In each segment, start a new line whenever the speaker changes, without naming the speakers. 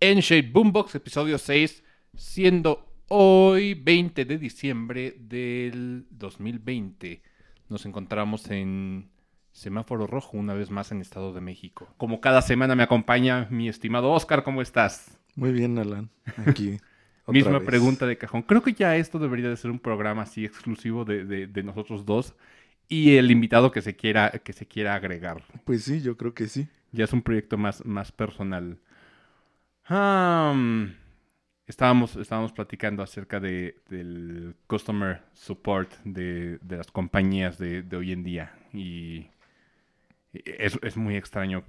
en Shade Boombox, episodio 6, siendo hoy 20 de diciembre del 2020. Nos encontramos en Semáforo Rojo, una vez más en Estado de México. Como cada semana me acompaña mi estimado Oscar, ¿cómo estás?
Muy bien, Alan. Aquí. otra
Misma
vez.
pregunta de cajón. Creo que ya esto debería de ser un programa así exclusivo de, de- de nosotros dos y el invitado que se quiera, que se quiera agregar.
Pues sí, yo creo que sí.
Ya es un proyecto más, más personal. Um, estábamos, estábamos platicando acerca de, del customer support de, de las compañías de, de hoy en día. Y es, es muy extraño.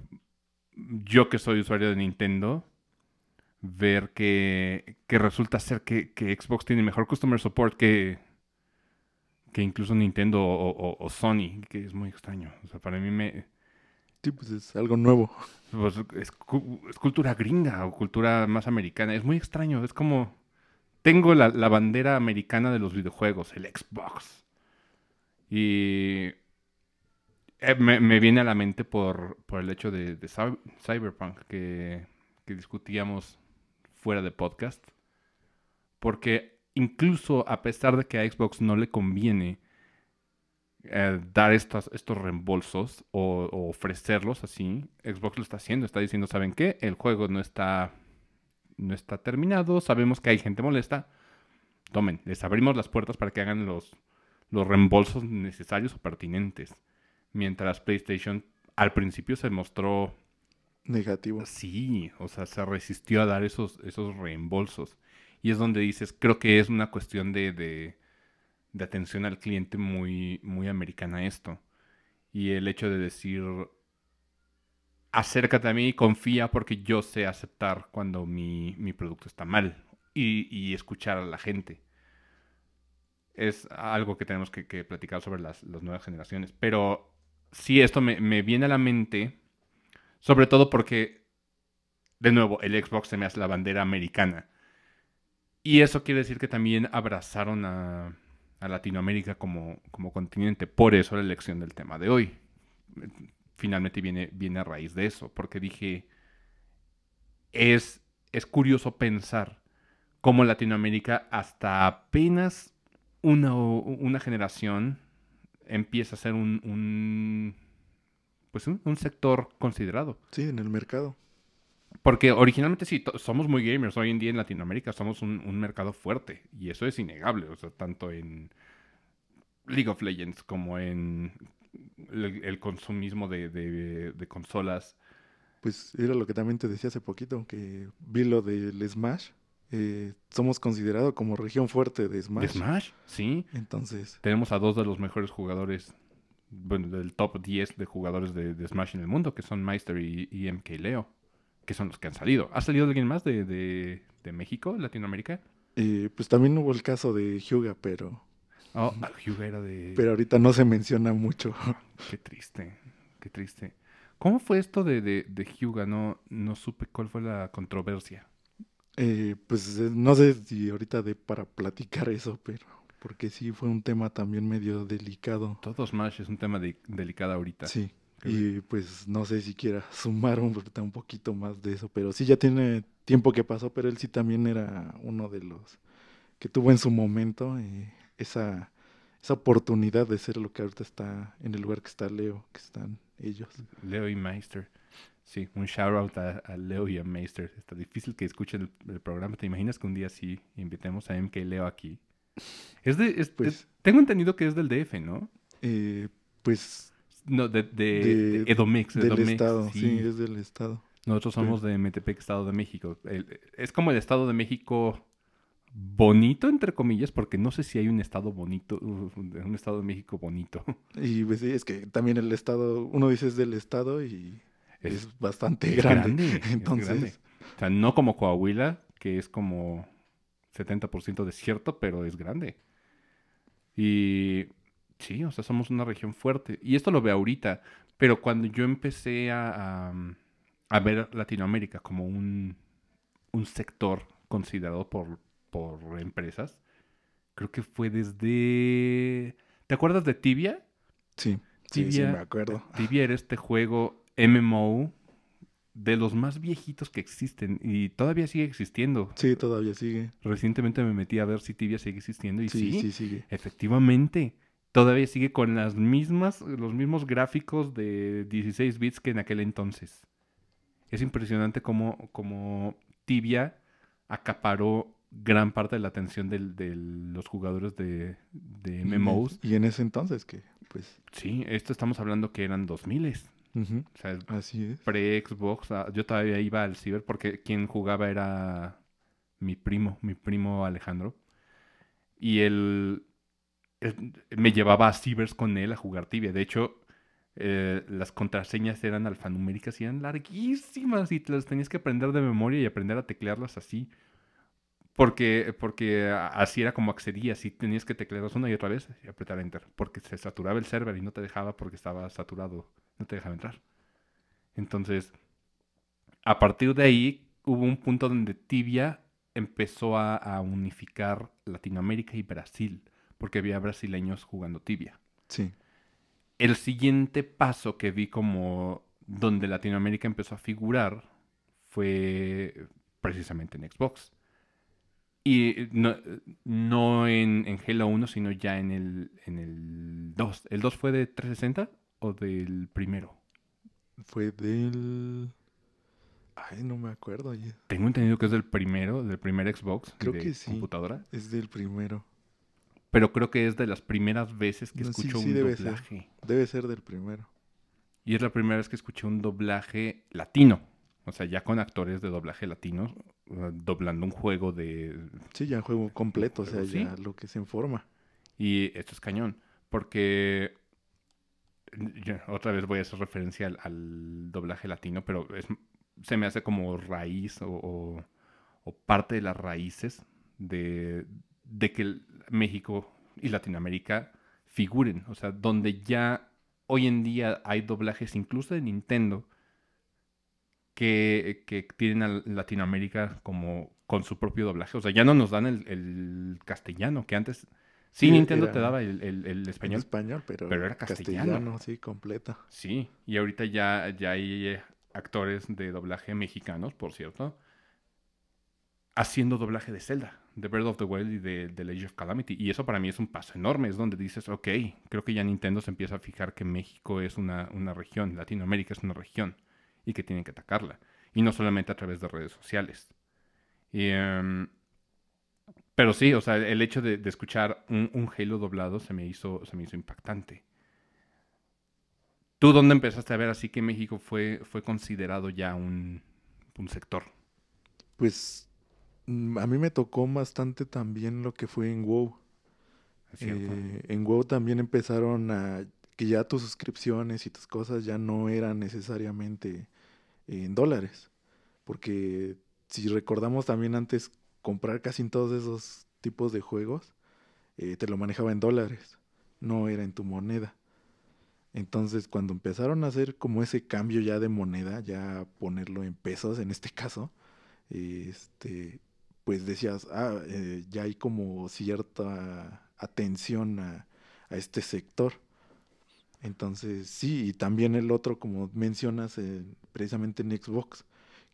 Yo que soy usuario de Nintendo, ver que, que resulta ser que, que Xbox tiene mejor customer support que, que incluso Nintendo o, Sony, que es muy extraño. O sea, para mí me,
Sí, pues es algo nuevo.
pues, es, cu- es cultura gringa o cultura más americana. Es muy extraño. Es como. Tengo la, la bandera americana de los videojuegos, el Xbox. Y. eh, me, me viene a la mente por, por el hecho de, de Cy- Cyberpunk que, que discutíamos fuera de podcast. Porque incluso a pesar de que a Xbox no le conviene eh, dar estas, estos reembolsos o, o ofrecerlos así, Xbox lo está haciendo, está diciendo, ¿saben qué? El juego no está, no está terminado, sabemos que hay gente molesta, tomen, les abrimos las puertas para que hagan los, los reembolsos necesarios o pertinentes. Mientras PlayStation al principio se mostró,
Negativo.
sí, o sea, se resistió a dar esos, esos reembolsos. Y es donde dices, creo que es una cuestión de, de, de atención al cliente muy, muy americana esto. Y el hecho de decir, acércate a mí, confía porque yo sé aceptar cuando mi, mi producto está mal. Y, y escuchar a la gente. Es algo que tenemos que, que platicar sobre las, las nuevas generaciones. Pero sí, esto me, me viene a la mente, sobre todo porque, de nuevo, el Xbox se me hace la bandera americana. Y eso quiere decir que también abrazaron a, a Latinoamérica como, como continente. Por eso la elección del tema de hoy. Finalmente viene, viene a raíz de eso. Porque dije, es, es curioso pensar cómo Latinoamérica hasta apenas una, una generación empieza a ser un, un pues un, un sector considerado.
Sí, en el mercado.
Porque originalmente sí, somos muy gamers. Hoy en día en Latinoamérica somos un, un mercado fuerte. Y eso es innegable. O sea, tanto en League of Legends como en el, el consumismo de, de- de consolas.
Pues era lo que también te decía hace poquito, que vi lo del Smash. eh, somos considerados como región fuerte de Smash.
¿De Smash? Sí.
Entonces,
Tenemos a dos de los mejores jugadores, bueno, del top 10 de jugadores de, de Smash en el mundo, que son Meister y, y MK Leo, que son los que han salido. ¿Ha salido alguien más de, de- de México, Latinoamérica?
eh, pues también hubo el caso de Hyuga, pero,
Oh, ah, Hyuga era de...
pero ahorita no se menciona mucho.
Qué triste, qué triste. ¿Cómo fue esto de, de, de Hyuga? No, no supe cuál fue la controversia.
Eh, pues eh, no sé si ahorita de para platicar eso, pero porque sí fue un tema también medio delicado.
Todo Smash es un tema de- delicado ahorita.
Sí, y pues no sé si quiera sumar un, un poquito más de eso, pero sí ya tiene tiempo que pasó, pero él sí también era uno de los que tuvo en su momento eh, esa, esa oportunidad de ser lo que ahorita está en el lugar que está Leo, que están ellos.
Leo y Meister. Sí, un shout out a, a Leo y a Meister. Está difícil que escuchen el, el programa. ¿Te imaginas que un día sí invitemos a MK Leo aquí? Es de, es-
Pues-
es- tengo entendido que es del DF, ¿no?
Eh, pues
No, de, de,
De-
de Edomex.
del
Edomex,
estado,
sí.
sí, es del estado.
Nosotros somos de Metepec, Estado de México. El- es como el Estado de México bonito, entre comillas, porque no sé si hay un estado bonito, uh, un Estado de México bonito.
Y pues sí, es que también el estado, uno dice es del estado y
Es,
es, bastante
es
grande.
grande, es
Entonces,
grande. O sea, no como Coahuila, que es como 70% desierto, pero es grande. Y sí, o sea, somos una región fuerte. Y esto lo veo ahorita, pero cuando yo empecé a, a, a ver Latinoamérica como un, un sector considerado por, por empresas, creo que fue desde... ¿Te acuerdas de Tibia?
sí, sí, sí,
Tibia-
me acuerdo.
Tibia era este juego MMO de los más viejitos que existen y todavía sigue existiendo.
Sí, todavía sigue.
Recientemente me metí a ver si Tibia sigue existiendo y sí,
Sí, sí, sigue.
efectivamente, todavía sigue con las mismas, los mismos gráficos de 16 bits que en aquel entonces. Es impresionante cómo, cómo Tibia acaparó gran parte de la atención de los jugadores de, de MMOs.
Y en ese entonces que, pues,
Sí, esto estamos hablando que eran 2000
ujú,
O sea,
así es.
pre-Xbox. ah, Yo todavía iba al ciber porque quien jugaba era mi primo, mi primo Alejandro. Y él- me llevaba a cibers con él a jugar tibia. De hecho, eh, las contraseñas eran alfanuméricas y eran larguísimas y te las tenías que aprender de memoria y aprender a teclearlas así. Porque, porque así era como accedías y tenías que teclearlas una y otra vez y apretar enter. Porque se saturaba el server y no te dejaba porque estaba saturado. No te dejaba entrar. Entonces, a partir de ahí hubo un punto donde Tibia empezó a unificar Latinoamérica y Brasil. Porque había brasileños jugando Tibia.
Sí.
El siguiente paso que vi como donde Latinoamérica empezó a figurar fue precisamente en Xbox. Y no, no en, en Halo 1, sino ya en el, en el 2. ¿El 2 fue de 360 o del primero?
Fue del... Ay, no me acuerdo. ya.
Tengo entendido que es del primero, del primer Xbox
Creo
de
que sí.
computadora.
Es del primero.
Pero creo que es de las primeras veces que
No, sí,
escucho
sí
un
debe ser.
doblaje.
Debe ser del primero.
Y es la primera vez que escuché un doblaje latino. O sea, ya con actores de doblaje latinos, uh, doblando un juego de...
Sí, ya juego completo, o sea,
Sí.
ya lo que se informa.
Y esto es cañón, porque... yo otra vez voy a hacer referencia al, al doblaje latino, pero es- se me hace como raíz o, o- o parte de las raíces de, de que México y Latinoamérica figuren. O sea, donde ya hoy en día hay doblajes incluso de Nintendo que, que tienen a Latinoamérica como con su propio doblaje. O sea, ya no nos dan el, el castellano, que antes sí,
Sí,
Nintendo
era
te daba el, el- el español.
español, pero,
pero era castellano.
sí, completa.
Sí, y ahorita ya, ya hay eh, actores de doblaje mexicanos, por cierto, haciendo doblaje de Zelda, de Breath of the Wild y de, de Age of Calamity. Y eso para mí es un paso enorme, es donde dices, ok, creo que ya Nintendo se empieza a fijar que México es una, una región, Latinoamérica es una región, y que tienen que atacarla. Y no solamente a través de redes sociales. Em, pero sí, o sea, el hecho de, de escuchar un, un Halo doblado se me hizo, se me hizo impactante. ¿Tú dónde empezaste a ver así que México fue, fue considerado ya un, un sector?
Pues a mí me tocó bastante también lo que fue en WoW. Eh, en WoW también empezaron a que ya tus suscripciones y tus cosas ya no eran necesariamente en dólares. Porque si recordamos también antes comprar casi en todos esos tipos de juegos, eh, te lo manejaba en dólares, no era en tu moneda. Entonces cuando empezaron a hacer como ese cambio ya de moneda, ya ponerlo en pesos en este caso, este, pues decías, ah, eh, ya hay como cierta atención a, este sector. Entonces, sí, y también el otro, como mencionas, eh, precisamente en Xbox,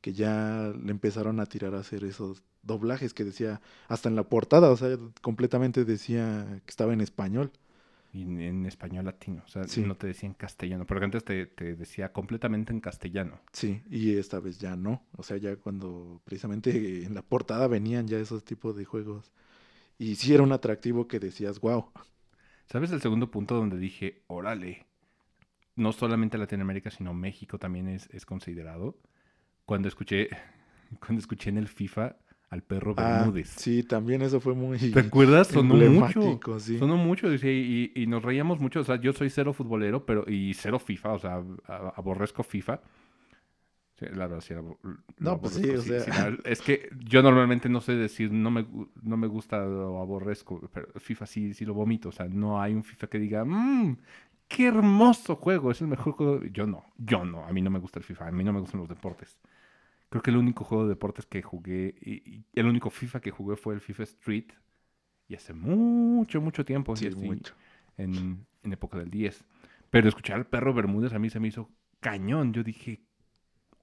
que ya le empezaron a tirar a hacer esos doblajes que decía, hasta en la portada, o sea, completamente decía que estaba en español.
Y en, español latino, o sea,
Sí.
no te decía en castellano, porque antes te, te decía completamente en castellano.
Sí, y esta vez ya no. O sea, ya cuando precisamente en la portada venían ya esos tipos de juegos. Y sí era un atractivo que decías, wow.
¿Sabes el segundo punto donde dije, órale, no solamente Latinoamérica, sino México también es, es considerado? Cuando escuché, cuando escuché en el FIFA al perro
Ah,
Bermúdez.
sí, también eso fue muy
¿Te acuerdas? Sonó mucho.
sí.
Sonó mucho y, y nos reíamos mucho. O sea, yo soy cero futbolero, pero y cero FIFA, o sea, aborrezco FIFA. Sí, la verdad, sí,
No, pues sí,
aborrezco,
o sea.
la- es que yo normalmente no sé decir no me, no me gusta o aborrezco, pero FIFA sí, sí lo vomito. O sea, no hay un FIFA que diga, mmm, qué hermoso juego, es el mejor juego. Yo no, yo no, a mí no me gusta el FIFA, a mí no me gustan los deportes. Creo que el único juego de deportes que jugué, y, y el único FIFA que jugué fue el FIFA Street. Y hace mucho, mucho tiempo.
Sí,
así,
mucho.
En, en época del 10. Pero escuchar al perro Bermúdez a mí se me hizo cañón. Yo dije,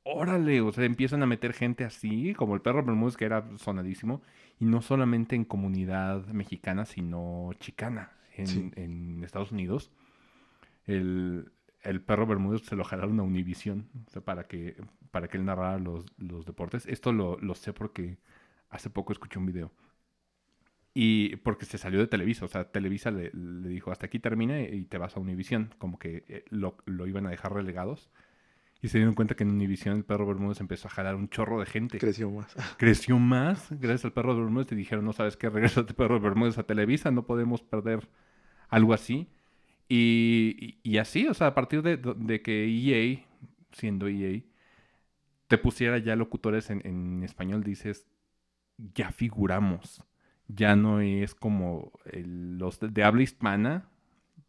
órale, o sea, empiezan a meter gente así, como el perro Bermúdez, que era sonadísimo, y no solamente en comunidad mexicana, sino chicana en,
Sí.
en Estados Unidos. El, el perro Bermúdez se lo jalaron a Univision o sea, para, que, para que él narrara los, los deportes. Esto lo, lo sé porque hace poco escuché un video. Y porque se salió de Televisa, o sea, Televisa le, le dijo, hasta aquí termina y te vas a Univision, como que eh, lo, lo iban a dejar relegados. Y se dieron cuenta que en Univision el perro Bermúdez empezó a jalar un chorro de gente.
Creció más.
Creció más gracias al perro Bermúdez. Te dijeron, no sabes qué, regresa el perro Bermúdez a Televisa, no podemos perder algo así. Y, y- y así, o sea, a partir de, de que EA, siendo EA, te pusiera ya locutores en, en español, dices, ya figuramos. Ya no es como el- los de, de habla hispana,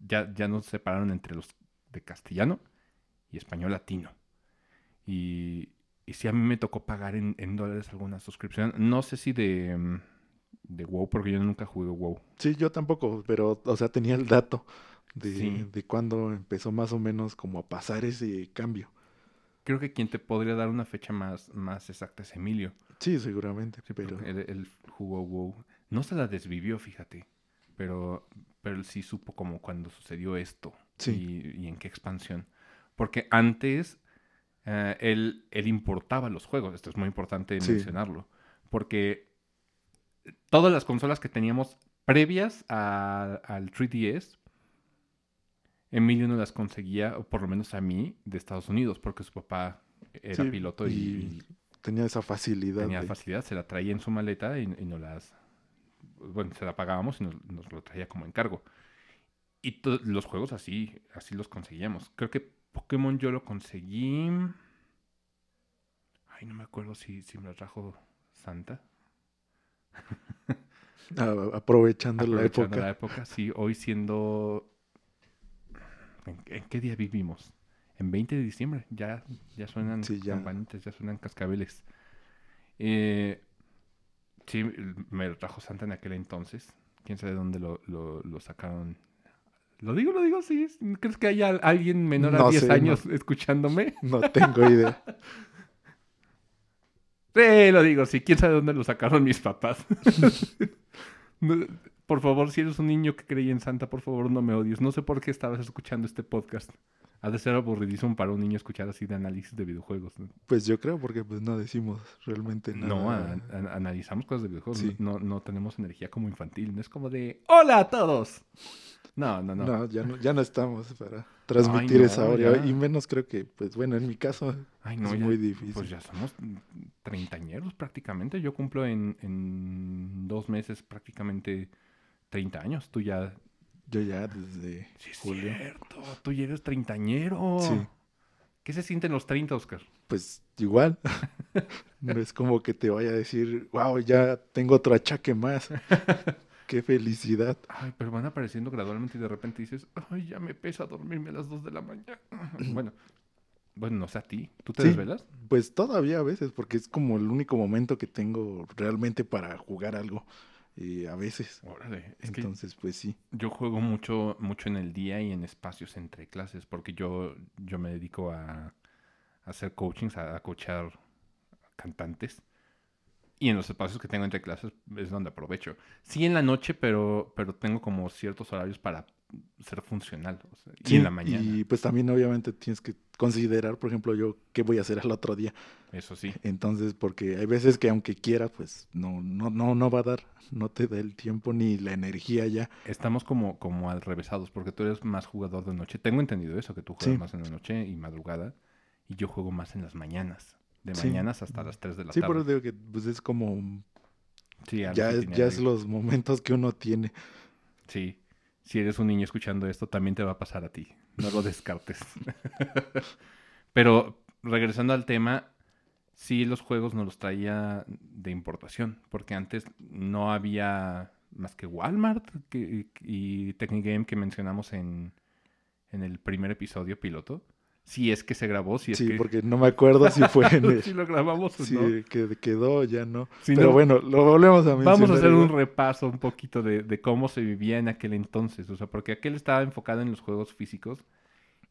ya, ya nos separaron entre los de castellano y español latino. Y, y sí, a mí me tocó pagar en, en dólares alguna suscripción. No sé si de, mm, de WoW, porque yo nunca jugué WoW.
Sí, yo tampoco, pero, o sea, tenía el dato de,
Sí.
de cuándo empezó más o menos como a pasar ese cambio.
Creo que quien te podría dar una fecha más, más exacta es Emilio.
Sí, seguramente,
Sí,
pero
él, él jugó WoW. No se la desvivió, fíjate. Pero, pero él sí supo como cuando sucedió esto.
Sí.
Y, y en qué expansión. Porque antes eh, él, él importaba los juegos. Esto es muy importante
Sí.
mencionarlo. Porque todas las consolas que teníamos previas a- al 3DS, Emilio no las conseguía, o por lo menos a mí, de Estados Unidos, porque su papá era
Sí,
piloto y,
tenía esa facilidad.
tenía
de-
facilidad, se la traía en su maleta y, y nos las... Bueno, se la pagábamos y nos, nos lo traía como encargo. Y los juegos así, así los conseguíamos. Creo que Pokémon yo lo conseguí... Ay, no me acuerdo si, si me lo trajo Santa.
a- aprovechando, la
Aprovechando
época.
la época, sí, hoy siendo... ¿En, en qué día vivimos? En 20 de diciembre, ya, ya suenan
Sí, ya.
campanitas, ya suenan cascabeles. Eh, sí, me lo trajo Santa en aquel entonces. Quién sabe dónde lo, lo- lo sacaron. Lo digo, lo digo, sí. ¿Crees que haya alguien menor a
No
10
sé, no.
años escuchándome?
No tengo idea.
Sí, lo digo, sí. ¿Quién sabe dónde lo sacaron mis papás? Por favor, si eres un niño que creía en Santa, por favor no me odies. No sé por qué estabas escuchando este podcast. Ha de ser aburridísimo para un niño escuchar así de análisis de videojuegos. ¿no?
Pues yo creo, porque pues no decimos realmente nada.
No, a- a- analizamos cosas de videojuegos.
Sí.
No, no tenemos energía como infantil. No es como de ¡Hola a todos! No, no, no.
No, ya no, ya no estamos para transmitir
no,
esa
ya.
Y menos creo que, pues bueno, en mi caso
Ay, no,
es
ya-
muy difícil.
Pues ya somos treintañeros prácticamente. Yo cumplo en, en dos meses prácticamente 30 años. Tú ya...
Yo ya desde
Sí, es
julio.
cierto. Tú ya eres treintañero.
Sí.
¿Qué se siente en los 30, Oscar?
Pues igual. no es como que te vaya a decir, wow, ya tengo otro achaque más. Qué felicidad.
Ay, pero van apareciendo gradualmente y de repente dices, ay, ya me pesa dormirme a las 2 de la mañana. bueno, bueno, no sé a ti. ¿Tú te
Sí.
desvelas?
Pues todavía a veces, porque es como el único momento que tengo realmente para jugar algo. Y a veces.
Órale, es
Entonces, pues sí.
yo juego mucho, mucho en el día y en espacios entre clases, porque yo, yo me dedico a, a hacer coachings, a, a coachar cantantes. Y en los espacios que tengo entre clases es donde aprovecho. Sí en la noche, pero, pero tengo como ciertos horarios para ser funcional. o sea, y en la mañana,
Y pues también obviamente tienes que considerar, por ejemplo, yo qué voy a hacer al otro día.
eso sí.
Entonces, porque hay veces que aunque quiera, pues no, no, no, no va a dar, no te da el tiempo ni la energía ya.
Estamos como, como al revésados, porque tú eres más jugador de noche. Tengo entendido eso, que tú juegas
Sí.
más en la noche y madrugada. Y yo juego más en las mañanas. De
Sí.
mañanas hasta las 3 de la
Sí,
tarde.
pero digo que pues es como,
Sí,
ya, ya es los momentos que uno tiene.
Sí. Si eres un niño escuchando esto, también te va a pasar a ti. No lo descartes. Pero regresando al tema, sí los juegos nos los traía de importación, porque antes no había más que Walmart y Technigame que mencionamos en, en el primer episodio piloto. Si es que se grabó, si es
sí,
que
porque no me acuerdo si fue en el...
si lo grabamos o
si
no.
que- quedó, ya no.
Si
Pero
no,
bueno, lo volvemos a mencionar.
Vamos a hacer un repaso un poquito de, de cómo se vivía en aquel entonces. O sea, porque aquel estaba enfocado en los juegos físicos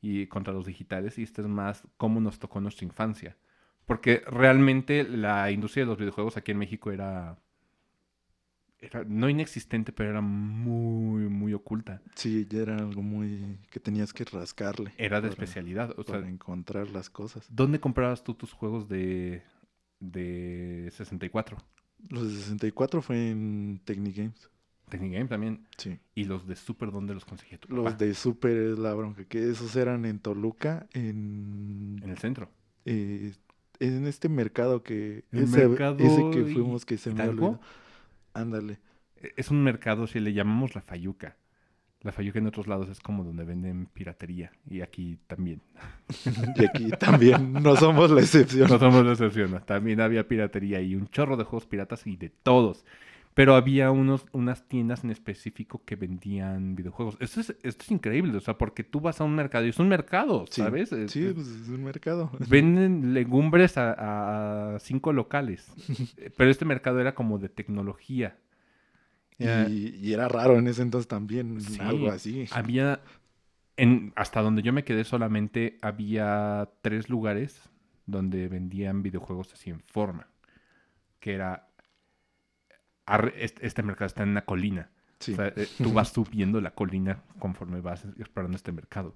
y contra los digitales, y este es más cómo nos tocó nuestra infancia. Porque realmente la industria de los videojuegos aquí en México era, era no inexistente, pero era muy, muy oculta.
Sí, ya era algo muy que tenías que rascarle.
Era de
para-
especialidad. O sea,
para encontrar las cosas.
¿dónde comprabas tú tus juegos de, de 64?
Los de 64 fue en Technigames.
Technic también.
Sí.
Y los de Super, ¿dónde los conseguía tu
Los
papá?
de Super es la bronca, que esos eran en Toluca, en,
En el centro.
eh, en este mercado que
El
ese,
mercado
ese que fuimos que se me
Hidalgo.
olvidó. Ándale.
E- Es un mercado, si le llamamos la Fayuca. La Fayuca en otros lados es como donde venden piratería. Y aquí también.
Y aquí también no somos la excepción.
No somos la excepción. También había piratería y un chorro de juegos piratas y de todos. Pero había unos, unas tiendas en específico que vendían videojuegos. Esto es, esto es increíble, o sea, porque tú vas a un mercado y es un mercado,
Sí,
¿sabes? Es-
Sí,
es-
pues es un mercado.
Venden legumbres a, a cinco locales. Eh, Pero este mercado era como de tecnología.
Y, y era raro en ese entonces también,
Sí.
algo así.
Había, en, hasta donde yo me quedé solamente, había tres lugares donde vendían videojuegos así en forma. Que era, este, mercado está en una colina.
Sí.
O sea, eh, tú vas subiendo la colina conforme vas explorando este mercado.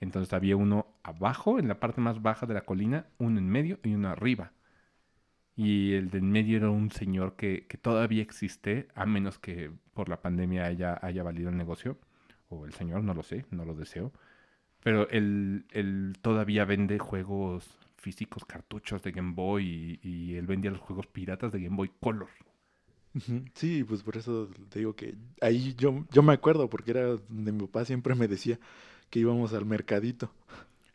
Entonces había uno abajo, en la parte más baja de la colina, uno en medio y uno arriba. Y el del medio era un señor que, que todavía existe, a menos que por la pandemia haya, haya valido el negocio. O el señor, no lo sé, no lo deseo. Pero él, él todavía vende juegos físicos, cartuchos de Game Boy y, y él vendía los juegos piratas de Game Boy Color.
Sí, pues por eso te digo que ahí yo, yo me acuerdo, porque era donde mi papá siempre me decía que íbamos al mercadito.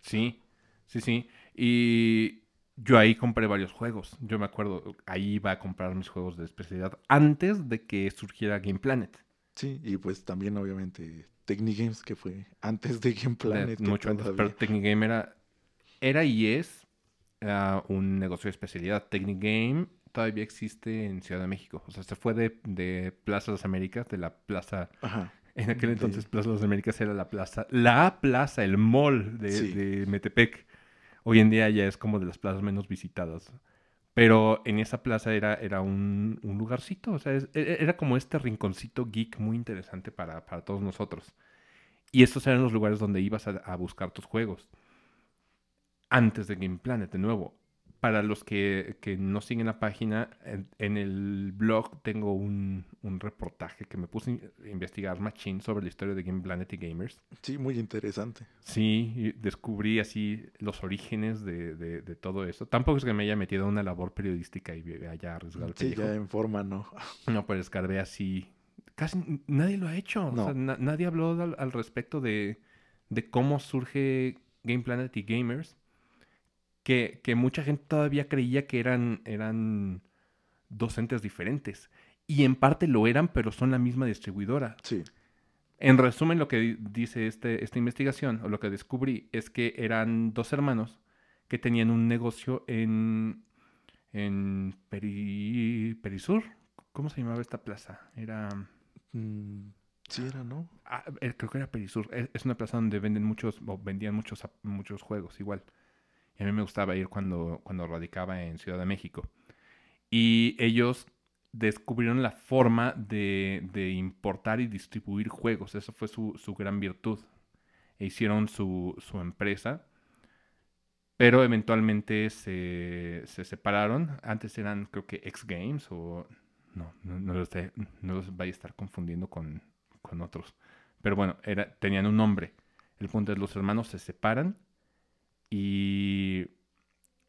Sí, sí, sí. Y yo ahí compré varios juegos. Yo me acuerdo, ahí iba a comprar mis juegos de especialidad antes de que surgiera Game Planet.
Sí, y pues también obviamente Technigames, que fue antes de Game Planet.
mucho antes, pero Technic era, era y es ah, un negocio de especialidad. Technic Game todavía existe en Ciudad de México. O sea, se fue de, de Plaza de las Américas, de la plaza...
Ajá.
En aquel entonces Plaza de las Américas era la plaza, la plaza, el mall de,
Sí.
de Metepec. Hoy en día ya es como de las plazas menos visitadas. Pero en esa plaza era, era un, un lugarcito, o sea, es- e- era como este rinconcito geek muy interesante para, para todos nosotros. Y estos eran los lugares donde ibas a, a buscar tus juegos. Antes de Game Planet, de nuevo. Para los que, que no siguen la página, en, en el blog tengo un, un reportaje que me puse a investigar machín sobre la historia de Game Planet y Gamers.
Sí, muy interesante.
Sí, y descubrí así los orígenes de, de- de todo eso. Tampoco es que me haya metido a una labor periodística y haya arriesgado el
Sí,
pellejo.
ya en forma no.
No, pero escarbé así. Casi nadie lo ha hecho. O
No.
sea, na- nadie habló al, al respecto de, de cómo surge Game Planet y Gamers. Que, que mucha gente todavía creía que eran, eran dos entes diferentes. Y en parte lo eran, pero son la misma distribuidora.
Sí,
En resumen, lo que di- dice este, esta investigación, o lo que descubrí, es que eran dos hermanos que tenían un negocio en, en Peri- Perisur. ¿Cómo se llamaba esta plaza? Era...
Mm, sí era, ¿no?
ah, eh, creo que era Perisur. Es, una plaza donde venden muchos, o vendían muchos, muchos juegos igual. A mí me gustaba ir cuando, cuando radicaba en Ciudad de México. Y ellos descubrieron la forma de, de importar y distribuir juegos. Esa fue su, su gran virtud. E hicieron su, su empresa. Pero eventualmente se, se separaron. Antes eran, creo que, X Games o... No, no, los, no los vaya a estar confundiendo con, con otros. Pero bueno, era, tenían un nombre. El punto es, los hermanos se separan y,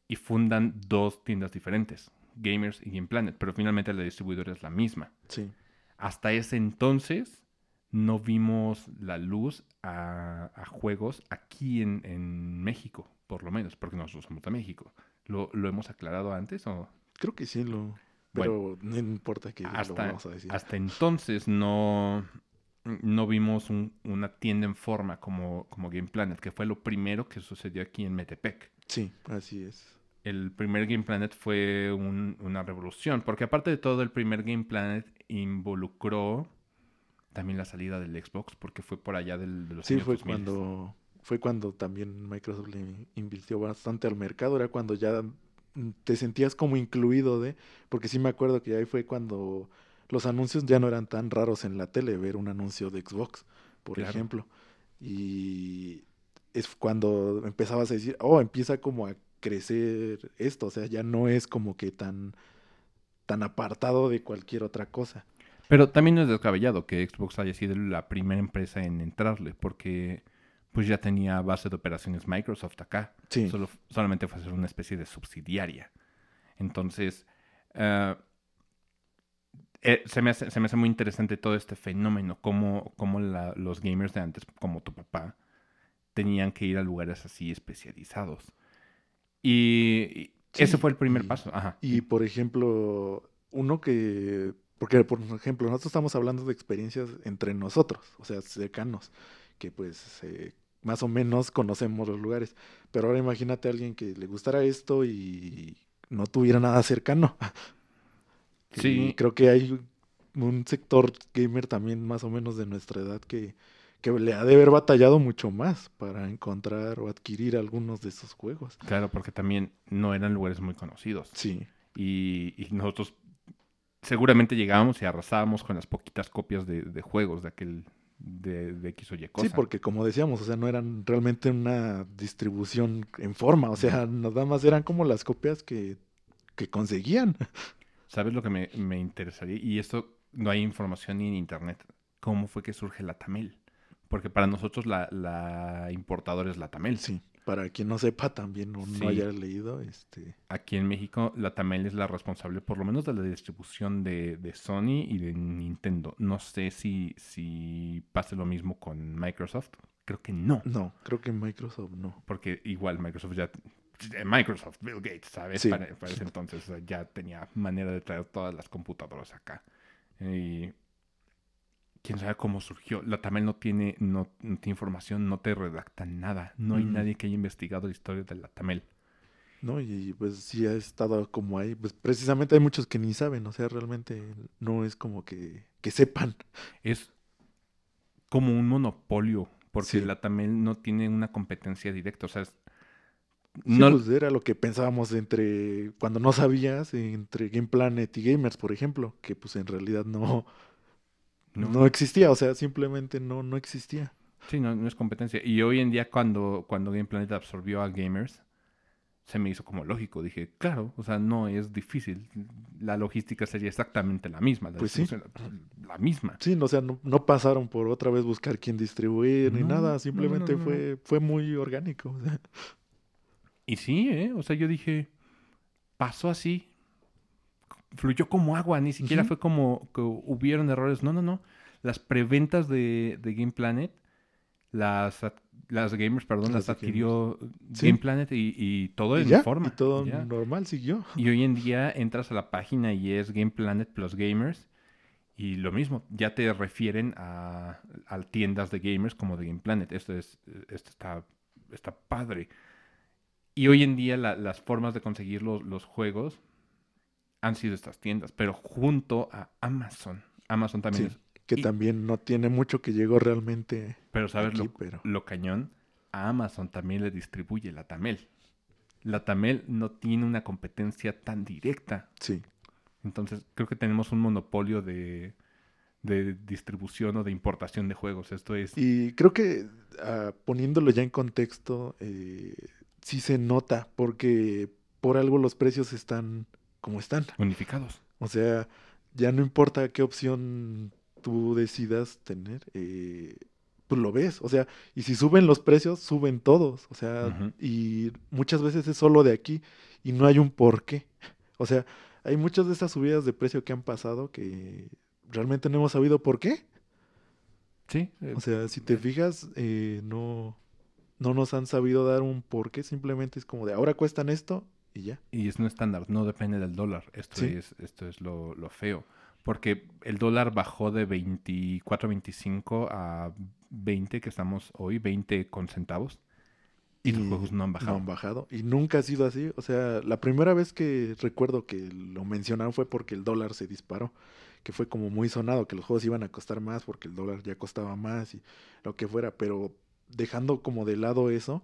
y fundan dos tiendas diferentes, Gamers y Game Planet, pero finalmente la distribuidora es la misma.
Sí.
Hasta ese entonces no vimos la luz a, a juegos aquí en, en México, por lo menos, porque nosotros somos de México. ¿Lo, lo hemos aclarado antes o...?
Creo que sí lo. Pero no importa que lo vamos a decir.
hasta entonces no, no vimos un- una tienda en forma como, como Game Planet, que fue lo primero que sucedió aquí en Metepec.
Sí, así es.
El primer Game Planet fue un- una revolución, porque aparte de todo, el primer Game Planet involucró también la salida del Xbox, porque fue por allá del, de los
Sí,
años
fue
2000.
cuando fue cuando también Microsoft le invirtió bastante al mercado. Era cuando ya te sentías como incluido de, porque sí me acuerdo que ahí fue cuando los anuncios ya no eran tan raros en la tele, ver un anuncio de Xbox, por ejemplo. Y es cuando empezabas a decir, oh, empieza como a crecer esto, o sea, ya no es como que tan, tan apartado de cualquier otra cosa.
Pero también es descabellado que Xbox haya sido la primera empresa en entrarle, porque pues ya tenía base de operaciones Microsoft acá.
Sí.
Solo, solamente fue a ser una especie de subsidiaria. Entonces, uh, eh, se, me hace, se, me hace, muy interesante todo este fenómeno, cómo, cómo la, los gamers de antes, como tu papá, tenían que ir a lugares así especializados. Y, sí, ese fue el primer
y,
paso. Ajá.
Y por ejemplo, uno que, porque por ejemplo, nosotros estamos hablando de experiencias entre nosotros, o sea, cercanos, que pues eh, más o menos conocemos los lugares. Pero ahora imagínate a alguien que le gustara esto y no tuviera nada cercano.
Sí.
Y creo que hay un sector gamer también más o menos de nuestra edad que, que le ha de haber batallado mucho más para encontrar o adquirir algunos de esos juegos.
Claro, porque también no eran lugares muy conocidos.
Sí.
Y, y nosotros seguramente llegábamos y arrasábamos con las poquitas copias de, de juegos de aquel de, de, X o Y cosa.
Sí, porque como decíamos, o sea, no eran realmente una distribución en forma, o sea, nada más eran como las copias que, que conseguían.
¿Sabes lo que me, me, interesaría? Y esto no hay información ni en internet. ¿Cómo fue que surge la Tamel? Porque para nosotros la, la importadora es la Tamel.
Sí. Para quien no sepa también o
Sí.
no haya leído, este...
Aquí en México, la Tamel es la responsable, por lo menos, de la distribución de, de Sony y de Nintendo. No sé si, si pase lo mismo con Microsoft. Creo que no.
No, creo que Microsoft no.
Porque igual Microsoft ya. Eh, Microsoft, Bill Gates, ¿sabes?
Sí.
Para, para ese entonces ya tenía manera de traer todas las computadoras acá. Y quién sabe cómo surgió. La Tamel no tiene, no, no tiene información, no te redacta nada. No hay
Mm.
nadie que haya investigado la historia de la Tamel.
¿no? Y pues sí ha estado como ahí, pues precisamente hay muchos que ni saben, o sea, realmente no es como que, que sepan.
Es como un monopolio, porque
Sí.
la Tamel no tiene una competencia directa. O sea, es-
Sí,
no,
pues era lo que pensábamos entre, cuando no sabías, entre Game Planet y Gamers, por ejemplo, que pues en realidad no,
no-
no existía, o sea, simplemente no, no existía.
Sí, no, no es competencia. Y hoy en día, cuando, cuando Game Planet absorbió a Gamers, se me hizo como lógico. Dije, claro, o sea, no es difícil. La logística sería exactamente la misma. La,
Pues sí.
la, la misma.
Sí, no, o sea, no, no pasaron por otra vez buscar quién distribuir ni nada, simplemente fue, fue muy orgánico. o sea.
Y sí, ¿eh? O sea, yo dije, pasó así. Fluyó como agua, ni siquiera fue como que hubieron errores. No, no, no. Las preventas de, de Game Planet, las, las gamers, perdón,
Las
adquirió. Game Planet y, y todo
Y
en
ya,
forma.
y todo
ya.
normal siguió.
Y hoy en día entras a la página y es Game Planet plus Gamers. Y lo mismo, ya te refieren a, a tiendas de gamers como de Game Planet. Esto, es, esto está, está padre. Y hoy en día la- las formas de conseguir los, los juegos han sido estas tiendas, pero junto a Amazon. Amazon también
Sí,
es.
que
y-
también no tiene mucho que llegó realmente
Pero sabes
aquí,
lo,
pero
lo cañón, a Amazon también le distribuye la Tamel. La Tamel no tiene una competencia tan directa.
sí.
Entonces, creo que tenemos un monopolio de, de distribución o de importación de juegos. Esto es...
Y creo que ah, poniéndolo ya en contexto, eh, sí se nota, porque por algo los precios están como están.
unificados.
O sea, ya no importa qué opción tú decidas tener, eh, pues lo ves. O sea, y si suben los precios, suben todos. O sea, y muchas veces es solo de aquí y no hay un por qué. O sea, hay muchas de estas subidas de precio que han pasado que realmente no hemos sabido por qué.
Sí. eh,
O sea, si te fijas, eh, no, no nos han sabido dar un por qué. Simplemente es como de ahora cuestan esto y ya.
y es un estándar, no depende del dólar. Esto
Sí.
es, esto es lo, lo feo. Porque el dólar bajó de 24.25 a 20, que estamos hoy, 20 con centavos. Y, los juegos no han bajado.
No han bajado. Y nunca ha sido así. O sea, la primera vez que recuerdo que lo mencionaron fue porque el dólar se disparó. Que fue como muy sonado, que los juegos iban a costar más porque el dólar ya costaba más y lo que fuera. Pero dejando como de lado eso,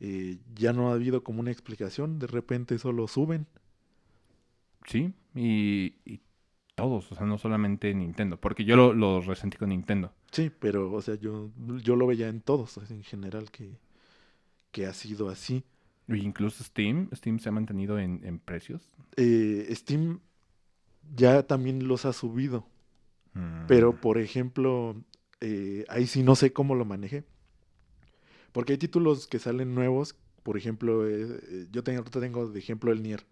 eh, ya no ha habido como una explicación, de repente solo suben.
Sí, y, y todos, o sea, no solamente Nintendo, porque yo lo, lo resentí con Nintendo.
Sí, pero, o sea, yo, yo lo veía en todos, en general, que, que ha sido así.
Y incluso Steam, Steam se ha mantenido en, en precios.
Eh, Steam ya también los ha subido,
Mm.
pero por ejemplo, eh, ahí sí no sé cómo lo maneje. Porque hay títulos que salen nuevos, por ejemplo, eh, eh, yo tengo, tengo de ejemplo el Nier.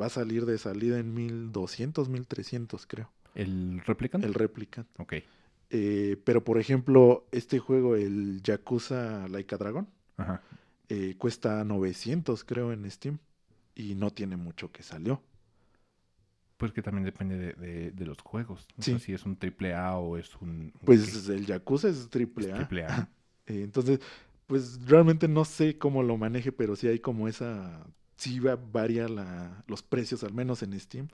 Va a salir de salida en 1200, 1300 creo,
¿El Replicant?
el Replicant.
Ok.
Eh, pero por ejemplo, este juego, el Yakuza Like a Dragon,
Ajá.
eh, cuesta 900 creo en Steam y no tiene mucho que salió.
Pues que también depende de, de- de los juegos.
Sí.
si es un triple A o es un...
Pues el Yakuza es triple
es
A.
triple A.
Eh, entonces, pues realmente no sé cómo lo maneje, pero sí hay como esa, sí va, varía la, los precios, al menos en Steam,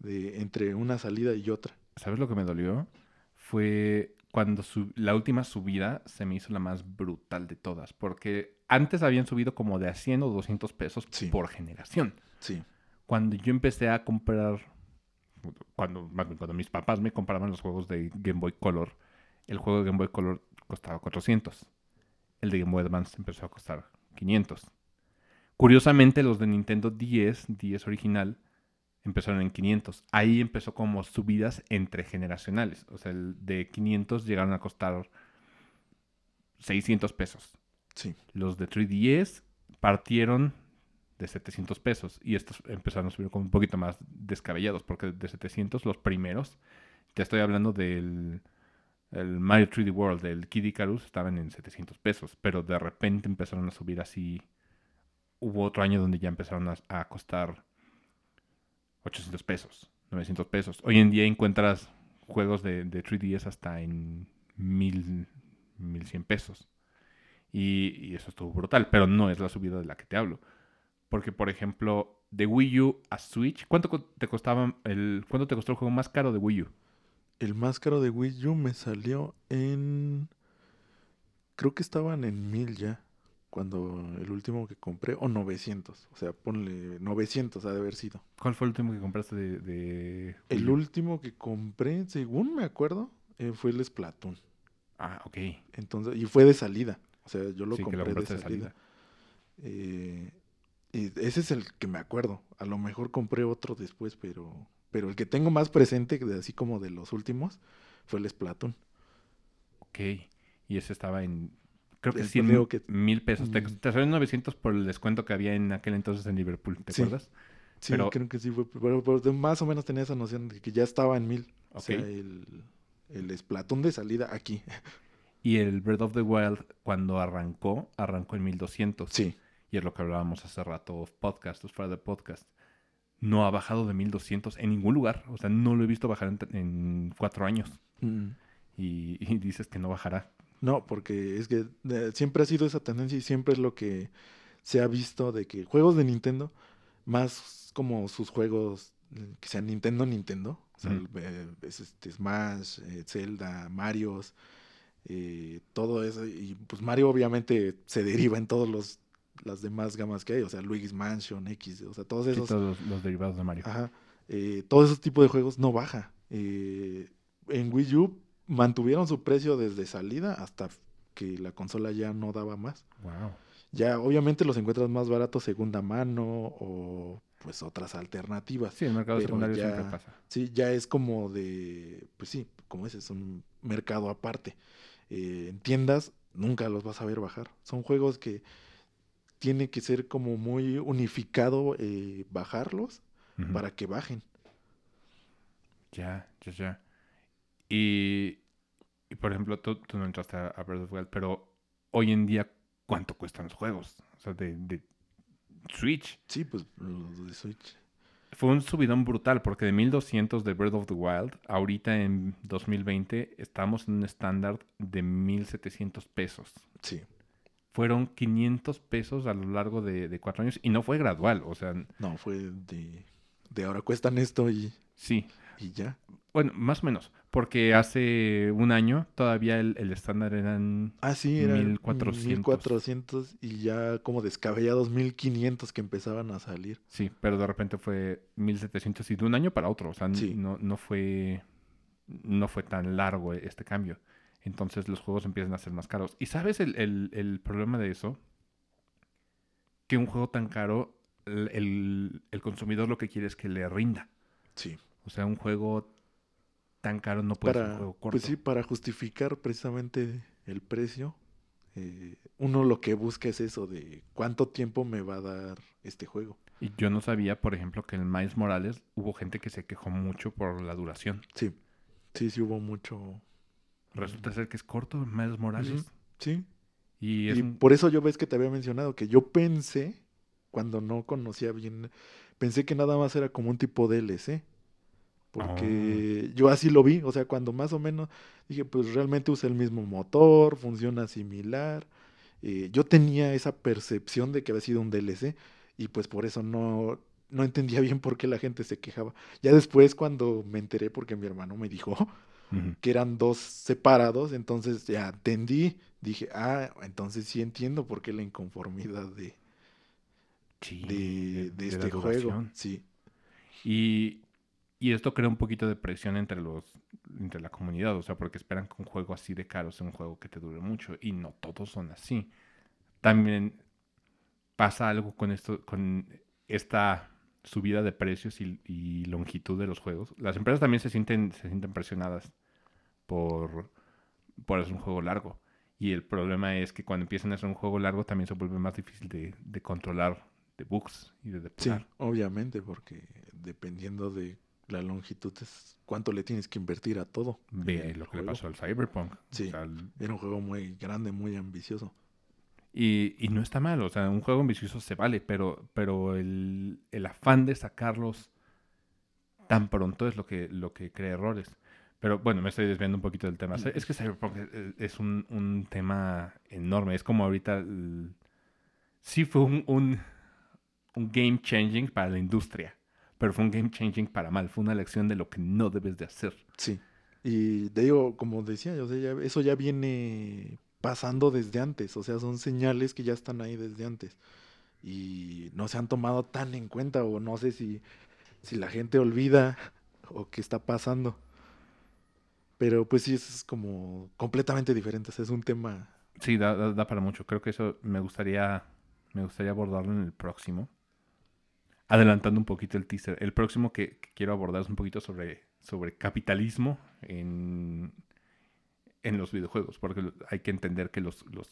de entre una salida y otra.
¿Sabes lo que me dolió? Fue cuando su- la última subida se me hizo la más brutal de todas. Porque antes habían subido como de a 100 o 200 pesos
Sí.
por generación.
Sí,
Cuando yo empecé a comprar, cuando mis papás me compraban los juegos de Game Boy Color, el juego de Game Boy Color costaba 400. El de Game Boy Advance empezó a costar 500. Curiosamente, los de Nintendo 10, 10 original, empezaron en 500. Ahí empezó como subidas entre generacionales. O sea, el de 500 llegaron a costar 600 pesos.
sí,
Los de 3DS partieron de 700 pesos y estos empezaron a subir como un poquito más descabellados porque de 700 los primeros, te estoy hablando del el Mario 3D World, del Kid Icarus, estaban en 700 pesos, pero de repente empezaron a subir así. Hubo otro año donde ya empezaron a, costar 800 pesos, 900 pesos. Hoy en día encuentras juegos de, de 3DS hasta en 1000, 1100 pesos. Y, y eso estuvo brutal, pero no es la subida de la que te hablo. Porque, por ejemplo, de Wii U a Switch, ¿cuánto te costaba el, cuánto te costó el juego más caro de Wii U?
El más caro de Wii U me salió en, creo que estaban en 1000 ya, cuando el último que compré, o 900, o sea, ponle 900 ha de haber sido.
¿Cuál fue el último que compraste de, de
El último que compré, según me acuerdo, eh, fue el Splatoon.
Ah, ok.
Entonces, y fue de salida. O sea, yo lo
Sí,
compré
lo
de salida.
de salida.
Eh, y ese es el que me acuerdo. A lo mejor compré otro después, pero, pero el que tengo más presente, de- así como de los últimos, fue el Splatoon.
Ok. Y ese estaba en, creo que
El
100
digo que-
mil pesos. Te,
Mm.
te en 900 por el descuento que había en aquel entonces en Liverpool, ¿te
Sí.
acuerdas?
Sí,
Pero-
creo que sí fue. Pero, más o menos tenía esa noción de que ya estaba en mil. O sea, el, el Splatoon de salida aquí.
Y el Breath of the Wild, cuando arrancó, arrancó en 1200.
Sí.
Y es lo que hablábamos hace rato, podcast, fuera de podcast. No ha bajado de 1200 en ningún lugar. O sea, no lo he visto bajar en, en cuatro años.
Mm.
Y, y dices que no bajará.
No, porque es que eh, siempre ha sido esa tendencia y siempre es lo que se ha visto de que juegos de Nintendo, más como sus juegos eh, que sean Nintendo, Nintendo, o sea, eh, es este Smash, eh, Zelda, Marios, todo eso, y pues Mario obviamente se deriva en todos los las demás gamas que hay, o sea, Luigi's Mansion, X, o sea, todos
Sí,
esos
todos los, los derivados de Mario.
Ajá. Eh, todos esos tipos de juegos no baja. Eh, en Wii U mantuvieron su precio desde salida hasta que la consola ya no daba más.
Wow.
Ya obviamente los encuentras más baratos segunda mano o pues otras alternativas.
Sí, el mercado secundario
ya-
siempre pasa.
Sí, ya es como de, pues sí, como ese es un mercado aparte. Eh, en tiendas nunca los vas a ver bajar. Son juegos que tiene que ser como muy unificado eh, bajarlos para que bajen.
Ya, ya, ya. Y, y, por ejemplo, tú, tú no entraste a, a Breath of the Wild, pero hoy en día, ¿cuánto cuestan los juegos? O sea, de, de Switch.
Sí, pues los de Switch.
Fue un subidón brutal porque de 1200 de Breath of the Wild, ahorita en 2020 estamos en un estándar de 1700 pesos.
Sí.
Fueron 500 pesos a lo largo de, de cuatro años y no fue gradual. O sea,
No, fue de, de ahora cuestan esto y,
sí,
y ya.
Bueno, más o menos. Porque hace un año todavía el, el estándar eran
Ah, sí, era
1400.
1400 y ya como descabellados 1500 que empezaban a salir.
Sí, pero de repente fue 1700 y de un año para otro. O sea,
Sí.
no, no fue. No fue tan largo este cambio. Entonces los juegos empiezan a ser más caros. ¿Y sabes el, el- el problema de eso? Que un juego tan caro, el, el- el consumidor lo que quiere es que le rinda.
Sí.
O sea, un juego tan caro no puede ser un juego corto.
pues sí, para justificar precisamente el precio, eh, uno lo que busca es eso de cuánto tiempo me va a dar este juego.
Y yo no sabía, por ejemplo, que en Miles Morales hubo gente que se quejó mucho por la duración.
Sí, sí, sí hubo mucho.
Resulta ser que es corto Miles Morales.
Sí,
Y es
y
un-
por eso yo ves que te había mencionado que yo pensé, cuando no conocía bien, pensé que nada más era como un tipo DLC. Porque yo así lo vi, o sea, cuando más o menos dije, pues realmente usa el mismo motor, funciona similar. eh, yo tenía esa percepción de que había sido un DLC y pues por eso no, no entendía bien por qué la gente se quejaba. Ya después cuando me enteré, porque mi hermano me dijo Que eran dos separados, entonces ya entendí, dije, ah, entonces sí entiendo por qué la inconformidad de,
Sí,
de, de
de la
este juego. Sí,
Y, y esto crea un poquito de presión entre los entre la comunidad, o sea, porque esperan que un juego así de caro sea un juego que te dure mucho y no todos son así. También pasa algo con esto con esta subida de precios y, y longitud de los juegos. Las empresas también se sienten se sienten presionadas por por hacer un juego largo. Y el problema es que cuando empiezan a hacer un juego largo también se vuelve más difícil de, de controlar de bugs y de
sí,
depurar.
obviamente, porque dependiendo de la longitud es cuánto le tienes que invertir a todo.
Ve lo que le pasó al Cyberpunk. O
Sí.
sea, el-
Era un juego muy grande, muy ambicioso.
y, y no está mal, o sea, un juego ambicioso se vale, pero, pero el, el afán de sacarlos tan pronto es lo que, lo que crea errores. Pero bueno, me estoy desviando un poquito del tema. Es que Cyberpunk es, un, un tema enorme. Es como ahorita... el- sí fue un, un, un game changing para la industria, pero fue un game changing para mal. Fue una lección de lo que no debes de hacer.
Sí. Y te digo, como decía, yo, sea, ya- eso ya viene pasando desde antes, o sea, son señales que ya están ahí desde antes y no se han tomado tan en cuenta o no sé si, si la gente olvida o qué está pasando. Pero pues sí, es como completamente diferente, o sea, es un tema...
Sí, da, da- da para mucho. Creo que eso me gustaría, me gustaría abordarlo en el próximo. Adelantando un poquito el teaser. El próximo que, que quiero abordar es un poquito sobre, sobre capitalismo en, en los videojuegos. Porque hay que entender que los, los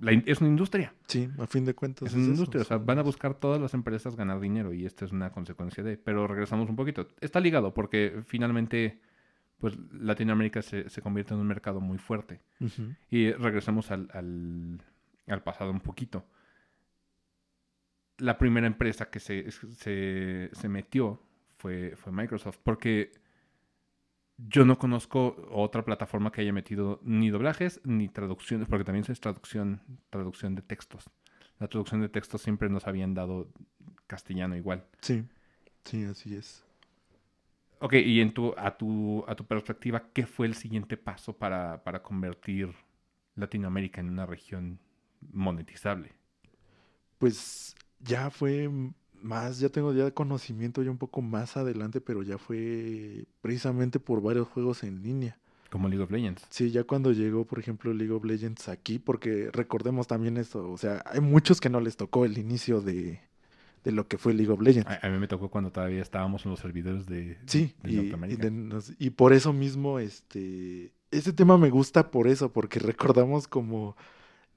la es una industria.
Sí, a fin de cuentas.
Es una industria. O sea, van a buscar todas las empresas ganar dinero y esta es una consecuencia de. Pero regresamos un poquito. Está ligado porque finalmente, pues Latinoamérica se, se convierte en un mercado muy fuerte. Y regresamos al, al, al pasado un poquito. La primera empresa que se, se, se metió fue, fue Microsoft, porque yo no conozco otra plataforma que haya metido ni doblajes ni traducciones, porque también es traducción, traducción de textos. La traducción de textos siempre nos habían dado castellano igual.
Sí, sí, así es.
Ok, y en tu, a, tu, a tu perspectiva, ¿qué fue el siguiente paso para, para convertir Latinoamérica en una región monetizable?
Pues ya fue más, ya tengo ya conocimiento ya un poco más adelante, pero ya fue precisamente por varios juegos en línea.
Como League of Legends.
Sí, ya cuando llegó, por ejemplo, League of Legends aquí, porque recordemos también esto, o sea, hay muchos que no les tocó el inicio de, de lo que fue League of Legends.
A, a mí me tocó cuando todavía estábamos en los servidores de,
Sí,
de
y, y
Norteamérica.
de nos- y por eso mismo, este, este tema me gusta por eso, porque recordamos como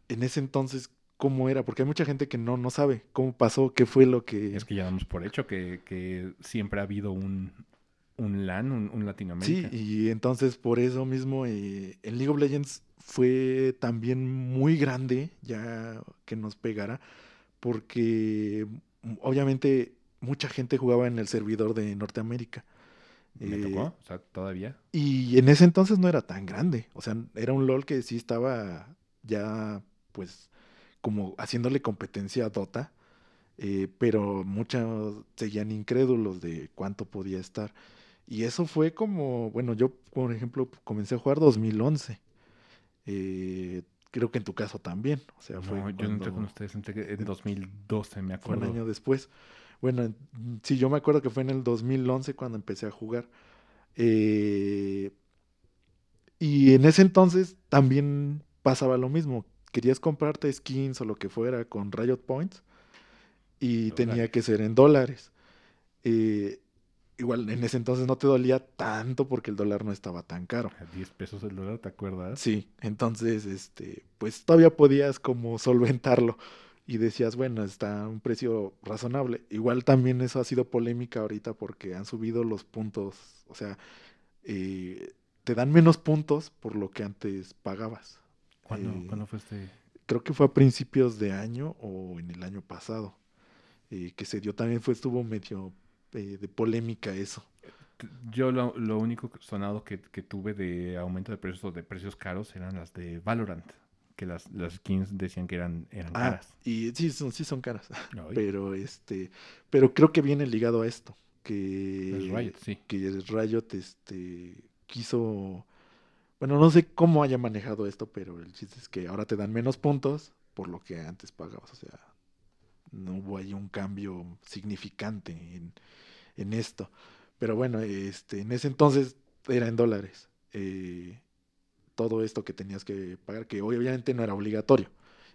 en ese entonces cómo era, porque hay mucha gente que no, no sabe cómo pasó, qué fue lo que...
Es que ya damos por hecho que, que siempre ha habido un, un LAN, un, un
Sí,
Latinoamérica.
y entonces por eso mismo eh, el League of Legends fue también muy grande, ya que nos pegara, porque obviamente mucha gente jugaba en el servidor de Norteamérica.
Me
Eh,
tocó, o sea, todavía.
Y en ese entonces no era tan grande. O sea, era un LOL que sí estaba ya, pues, como haciéndole competencia a Dota. eh, pero muchos seguían incrédulos de cuánto podía estar. Y eso fue como, bueno, yo por ejemplo comencé a jugar 2011. Eh, creo que en tu caso también. O sea, fue
No, yo no entré con ustedes, entré en 2012, me
fue un
acuerdo.
año después. Bueno, en- sí, yo me acuerdo que fue en el 2011 cuando empecé a jugar. Eh, y en ese entonces también pasaba lo mismo. Querías comprarte skins o lo que fuera con Riot Points y tenía que ser en dólares. Eh, igual en ese entonces no te dolía tanto porque el dólar no estaba tan caro.
A 10 pesos el dólar, ¿te acuerdas?
Sí, entonces, este, pues todavía podías como solventarlo y decías, bueno, está a un precio razonable. Igual también eso ha sido polémica ahorita porque han subido los puntos, o sea, eh, te dan menos puntos por lo que antes pagabas.
¿Cuándo,
Eh,
cuándo fue este?
Creo que fue a principios de año o en el año pasado, eh, que se dio también, fue, estuvo medio eh, de polémica eso.
Yo lo, lo único sonado que, que tuve de aumento de precios o de precios caros eran las de Valorant. Que las, las skins decían que eran, eran
Ah,
caras.
y sí, son, sí son caras. Pero este pero creo que viene ligado a esto que
es Riot, sí.
que Riot este quiso bueno no sé cómo haya manejado esto pero el chiste es que ahora te dan menos puntos por lo que antes pagabas o sea no hubo ahí un cambio significante en, en esto pero bueno este en ese entonces era en dólares eh, todo esto que tenías que pagar que obviamente no era obligatorio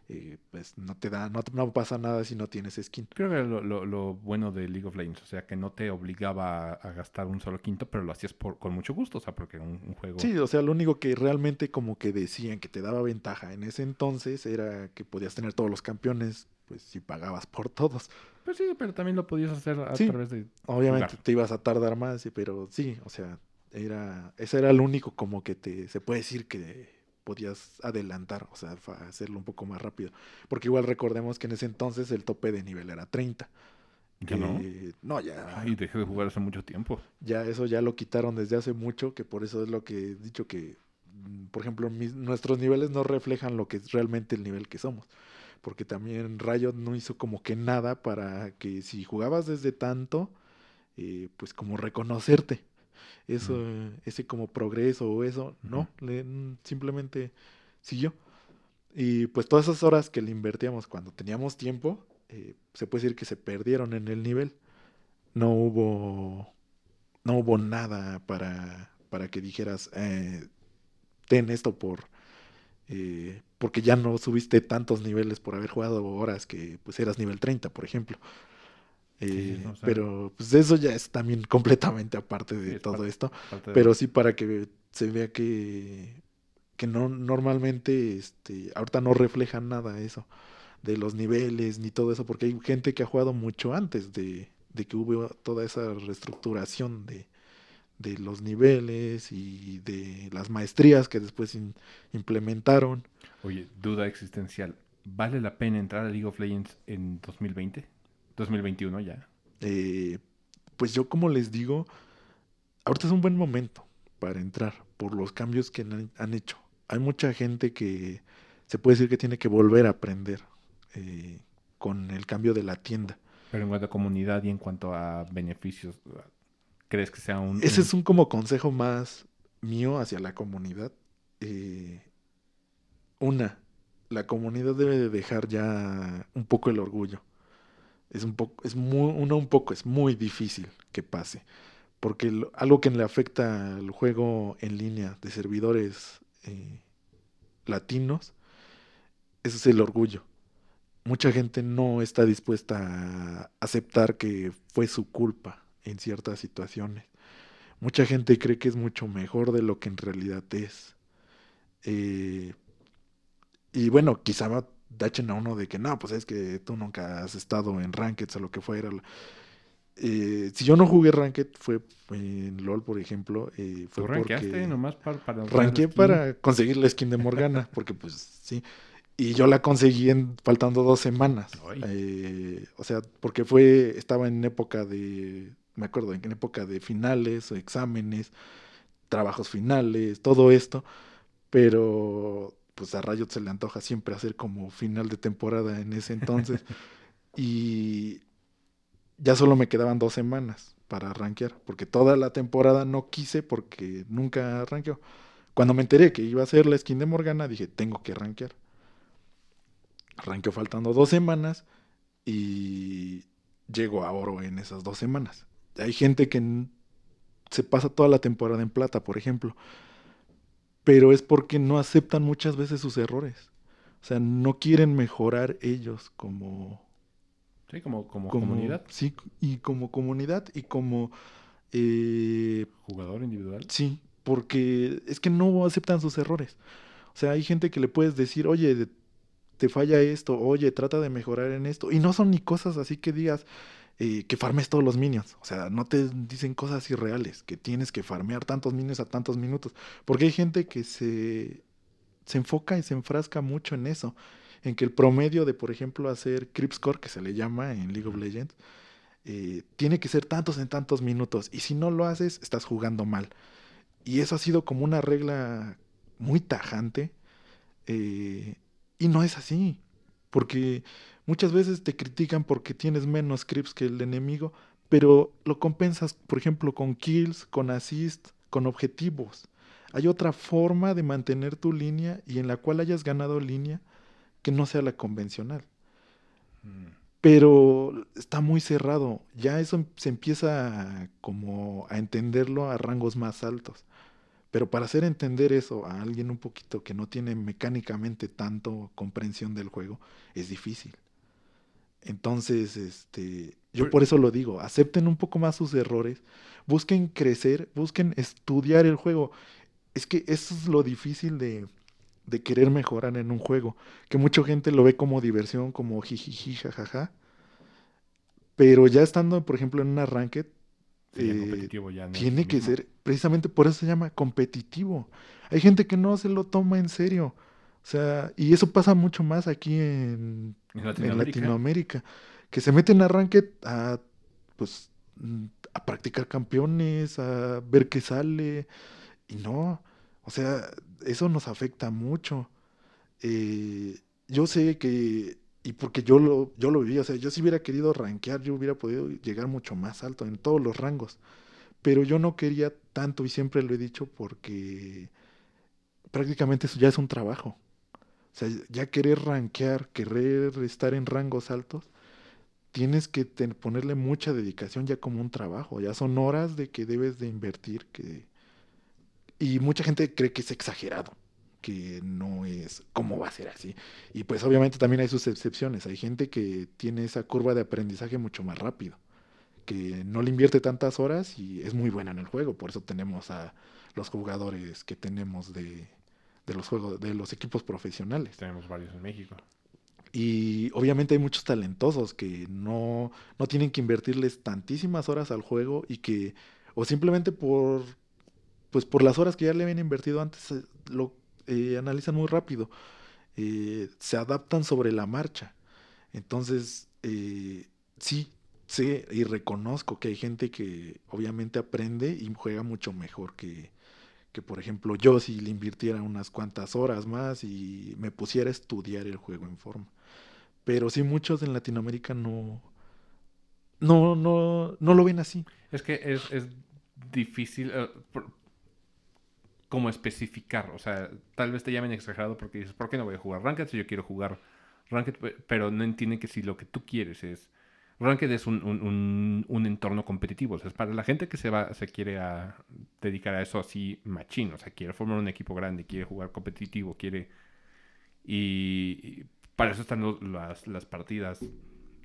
eh, pues no te da no, no pasa nada si no tienes skin
Creo que era lo, lo- lo bueno de League of Legends. O sea, que no te obligaba a, a gastar un solo quinto, pero lo hacías por, con mucho gusto. O sea, porque un, un juego...
Sí, o sea, lo único que realmente como que decían que te daba ventaja en ese entonces era que podías tener todos los campeones, pues si pagabas por todos.
Pues sí, pero también lo podías hacer a
Sí.
través de...
Obviamente
Jugar.
te ibas a tardar más, sí, pero sí, o sea, era, ese era lo único como que te, se puede decir que podías adelantar, o sea, hacerlo un poco más rápido. Porque igual recordemos que en ese entonces el tope de nivel era 30.
¿Ya no?
Eh, no, ya,
Ay, dejé de jugar hace mucho tiempo.
ya eso ya lo quitaron desde hace mucho, que por eso es lo que he dicho que, mm, por ejemplo, mis- nuestros niveles no reflejan lo que es realmente el nivel que somos. Porque también Riot no hizo como que nada para que si jugabas desde tanto, eh, pues como reconocerte. Eso, ese como progreso o eso, no, le- mm, simplemente siguió. Y pues todas esas horas que le invertíamos cuando teníamos tiempo, eh, se puede decir que se perdieron en el nivel. No hubo, no hubo nada para, para que dijeras, eh, ten esto por, eh, porque ya no subiste tantos niveles por haber jugado horas que pues eras nivel 30, por ejemplo. Eh,
no, o sea-
pero pues eso ya es también completamente aparte de
es
todo
parte-
esto.
Parte de-
Pero sí para que se vea que, que no normalmente este, ahorita no refleja nada eso de los niveles ni todo eso, porque hay gente que ha jugado mucho antes de, de que hubo toda esa reestructuración de, de los niveles y de las maestrías que después in- implementaron.
Oye, duda existencial. ¿Vale la pena entrar a League of Legends en 2020? 2021 ya.
Eh, pues yo como les digo, ahorita es un buen momento para entrar por los cambios que han, han hecho. Hay mucha gente que se puede decir que tiene que volver a aprender eh, con el cambio de la tienda.
Pero en cuanto a comunidad y en cuanto a beneficios, ¿crees que sea un...
Ese
un-
es un como consejo más mío hacia la comunidad. Eh, una, la comunidad debe de dejar ya un poco el orgullo. Es un poco, es muy, uno un poco, es muy difícil que pase. Porque lo- algo que le afecta al juego en línea de servidores eh, latinos, ese es el orgullo. Mucha gente no está dispuesta a aceptar que fue su culpa en ciertas situaciones. Mucha gente cree que es mucho mejor de lo que en realidad es. Eh, y bueno, quizá va- tachen a uno de que no, pues es que tú nunca has estado en Rankeds o lo que fuera. Eh, si yo no jugué Ranked, fue en LOL, por ejemplo, eh, fue
¿Tú rankeaste
porque
nomás para... para
ranqué para conseguir la skin de Morgana, porque pues sí. Y yo la conseguí en, faltando dos semanas. Eh, o sea, porque fue, estaba en época de, me acuerdo, en época de finales, o exámenes, trabajos finales, todo esto. Pero pues a Riot se le antoja siempre hacer como final de temporada en ese entonces. y ya solo me quedaban dos semanas para rankear, porque toda la temporada no quise porque nunca rankeó. Cuando me enteré que iba a ser la skin de Morgana, dije, tengo que rankear. Rankeó faltando dos semanas y llego a oro en esas dos semanas. Hay gente que se pasa toda la temporada en plata, por ejemplo, pero es porque no aceptan muchas veces sus errores. O sea, no quieren mejorar ellos como...
Sí, como, como, comunidad.
Sí, y como comunidad y como... Eh,
Jugador individual.
Sí, porque es que no aceptan sus errores. O sea, hay gente que le puedes decir, oye, te falla esto, oye, trata de mejorar en esto. Y no son ni cosas así que digas eh, que farmes todos los minions. O sea, no te dicen cosas irreales, que tienes que farmear tantos minions a tantos minutos. Porque hay gente que se, se enfoca y se enfrasca mucho en eso. En que el promedio de, por ejemplo, hacer creep score, que se le llama en League of Legends, eh, tiene que ser tantos en tantos minutos. Y si no lo haces, estás jugando mal. Y eso ha sido como una regla muy tajante. Eh, y no es así. Porque muchas veces te critican porque tienes menos creeps que el enemigo. Pero lo compensas, por ejemplo, con kills, con assist, con objetivos. Hay otra forma de mantener tu línea y en la cual hayas ganado línea que no sea la convencional. Pero está muy cerrado. Ya eso se empieza como a entenderlo a rangos más altos. Pero para hacer entender eso a alguien un poquito que no tiene mecánicamente tanto comprensión del juego, es difícil. Entonces, este, yo por eso lo digo, acepten un poco más sus errores, busquen crecer, busquen estudiar el juego. Es que eso es lo difícil de, de querer mejorar en un juego, que mucha gente lo ve como diversión, como jijiji, jajaja. Pero ya estando, por ejemplo, en una ranked, eh, tiene que ser, precisamente por eso se llama competitivo. Hay gente que no se lo toma en serio. O sea, y eso pasa mucho más aquí en, Latinoamérica? que se meten a ranked a, pues, a practicar campeones, a ver qué sale, y no, o sea, eso nos afecta mucho. Eh, yo sé que y porque yo lo, yo lo viví, o sea, yo si hubiera querido rankear, yo hubiera podido llegar mucho más alto en todos los rangos. Pero yo no quería tanto y siempre lo he dicho porque prácticamente eso ya es un trabajo. O sea, ya querer rankear, querer estar en rangos altos, tienes que ponerle mucha dedicación ya como un trabajo. Ya son horas de que debes de invertir. Que... Y mucha gente cree que es exagerado que no es, ¿cómo va a ser así? Y pues obviamente también hay sus excepciones, hay gente que tiene esa curva de aprendizaje mucho más rápido, que no le invierte tantas horas y es muy buena en el juego, por eso tenemos a los jugadores que tenemos de, de los juegos, de los equipos profesionales.
Tenemos varios en México.
Y obviamente hay muchos talentosos que no, no tienen que invertirles tantísimas horas al juego y que, o simplemente por, pues por las horas que ya le habían invertido antes, eh, lo eh, analizan muy rápido, eh, se adaptan sobre la marcha. Entonces, eh, sí, sé y reconozco que hay gente que obviamente aprende y juega mucho mejor que, que, por ejemplo, yo si le invirtiera unas cuantas horas más y me pusiera a estudiar el juego en forma. Pero sí, muchos en Latinoamérica no, no, no, no lo ven así.
Es que es, es difícil como especificar. O sea, tal vez te llamen exagerado porque dices, ¿por qué no voy a jugar Ranked si yo quiero jugar Ranked? Pero no entienden que si lo que tú quieres es... Ranked es un, un, un, entorno competitivo. O sea, es para la gente que se va, se quiere a dedicar a eso así machín. O sea, quiere formar un equipo grande, quiere jugar competitivo, quiere... Y, para eso están las, las partidas,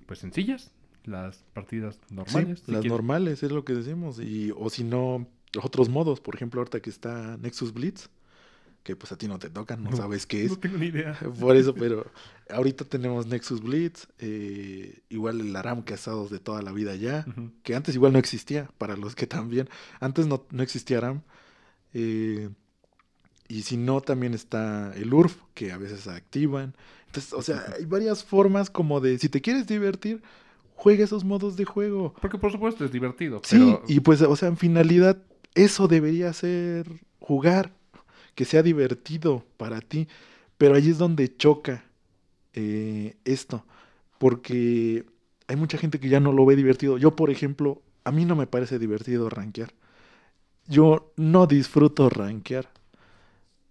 pues sencillas, las partidas normales.
las normales, es lo que decimos. Y, o si no, otros modos, por ejemplo, ahorita que está Nexus Blitz, que pues a ti no te tocan, no, sabes qué es.
No tengo ni idea.
Por eso, pero ahorita tenemos Nexus Blitz, eh, igual el Aram que ha estado de toda la vida ya, que antes igual no existía, para los que también, antes no, no existía Aram. Eh, y si no, también está el URF, que a veces activan. Entonces, o sea, hay varias formas como de, si te quieres divertir, juega esos modos de juego.
Porque por supuesto es divertido.
Sí, y pues, o sea, en finalidad eso debería ser jugar, que sea divertido para ti. Pero ahí es donde choca eh, esto, porque hay mucha gente que ya no lo ve divertido. Yo, por ejemplo, a mí no me parece divertido rankear. Yo no disfruto rankear.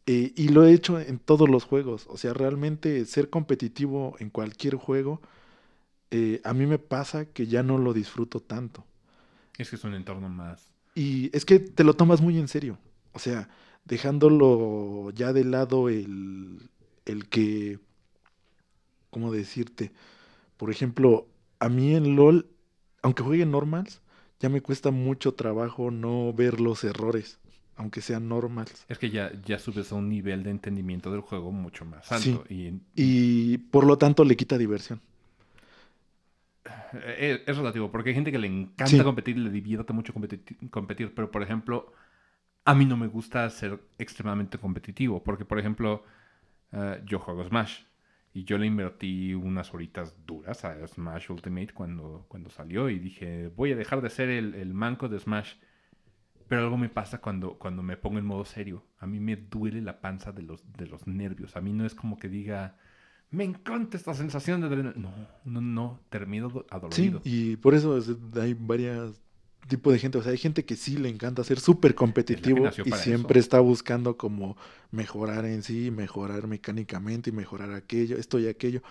Eh, y lo he hecho en todos los juegos. O sea, realmente ser competitivo en cualquier juego, eh, a mí me pasa que ya no lo disfruto tanto.
Es que es un entorno más.
Y es que te lo tomas muy en serio. O sea, dejándolo ya de lado el, el que, ¿cómo decirte? Por ejemplo, a mí en LOL, aunque juegue normals, ya me cuesta mucho trabajo no ver los errores, aunque sean normals.
Es que ya, ya subes a un nivel de entendimiento del juego mucho más alto.
Y, y, por lo tanto le quita diversión.
Eh, es, relativo, porque hay gente que le encanta competir le divierte mucho competir, pero por ejemplo, a mí no me gusta ser extremadamente competitivo, porque por ejemplo, eh, yo juego Smash y yo le invertí unas horitas duras a Smash Ultimate cuando, cuando salió y dije, voy a dejar de ser el, manco de Smash. Pero algo me pasa cuando, cuando me pongo en modo serio. A mí me duele la panza de los, de los nervios. A mí no es como que diga, me encanta esta sensación de adrenalina. No, no, no, termino adolorido.
Sí, y por eso hay varias tipo de gente. O sea, hay gente que sí le encanta ser súper competitivo y siempre está buscando como mejorar en sí, mejorar mecánicamente y mejorar aquello, esto y aquello.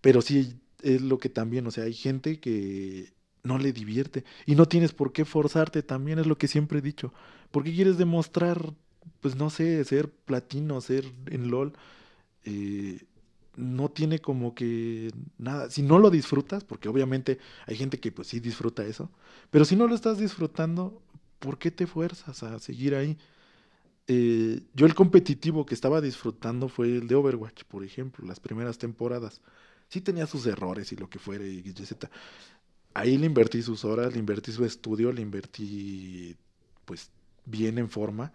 Pero sí es lo que también, o sea, hay gente que no le divierte y no tienes por qué forzarte también, es lo que siempre he dicho. ¿Por qué quieres demostrar, pues no sé, ser platino, ser en LOL? Eh, no tiene como que nada, si no lo disfrutas, porque obviamente hay gente que pues sí disfruta eso, pero si no lo estás disfrutando, ¿por qué te fuerzas a seguir ahí? Eh, yo el competitivo que estaba disfrutando fue el de Overwatch, por ejemplo, las primeras temporadas. Sí tenía sus errores y lo que fuera, y etc. Ahí le invertí sus horas, le invertí su estudio, le invertí pues bien en forma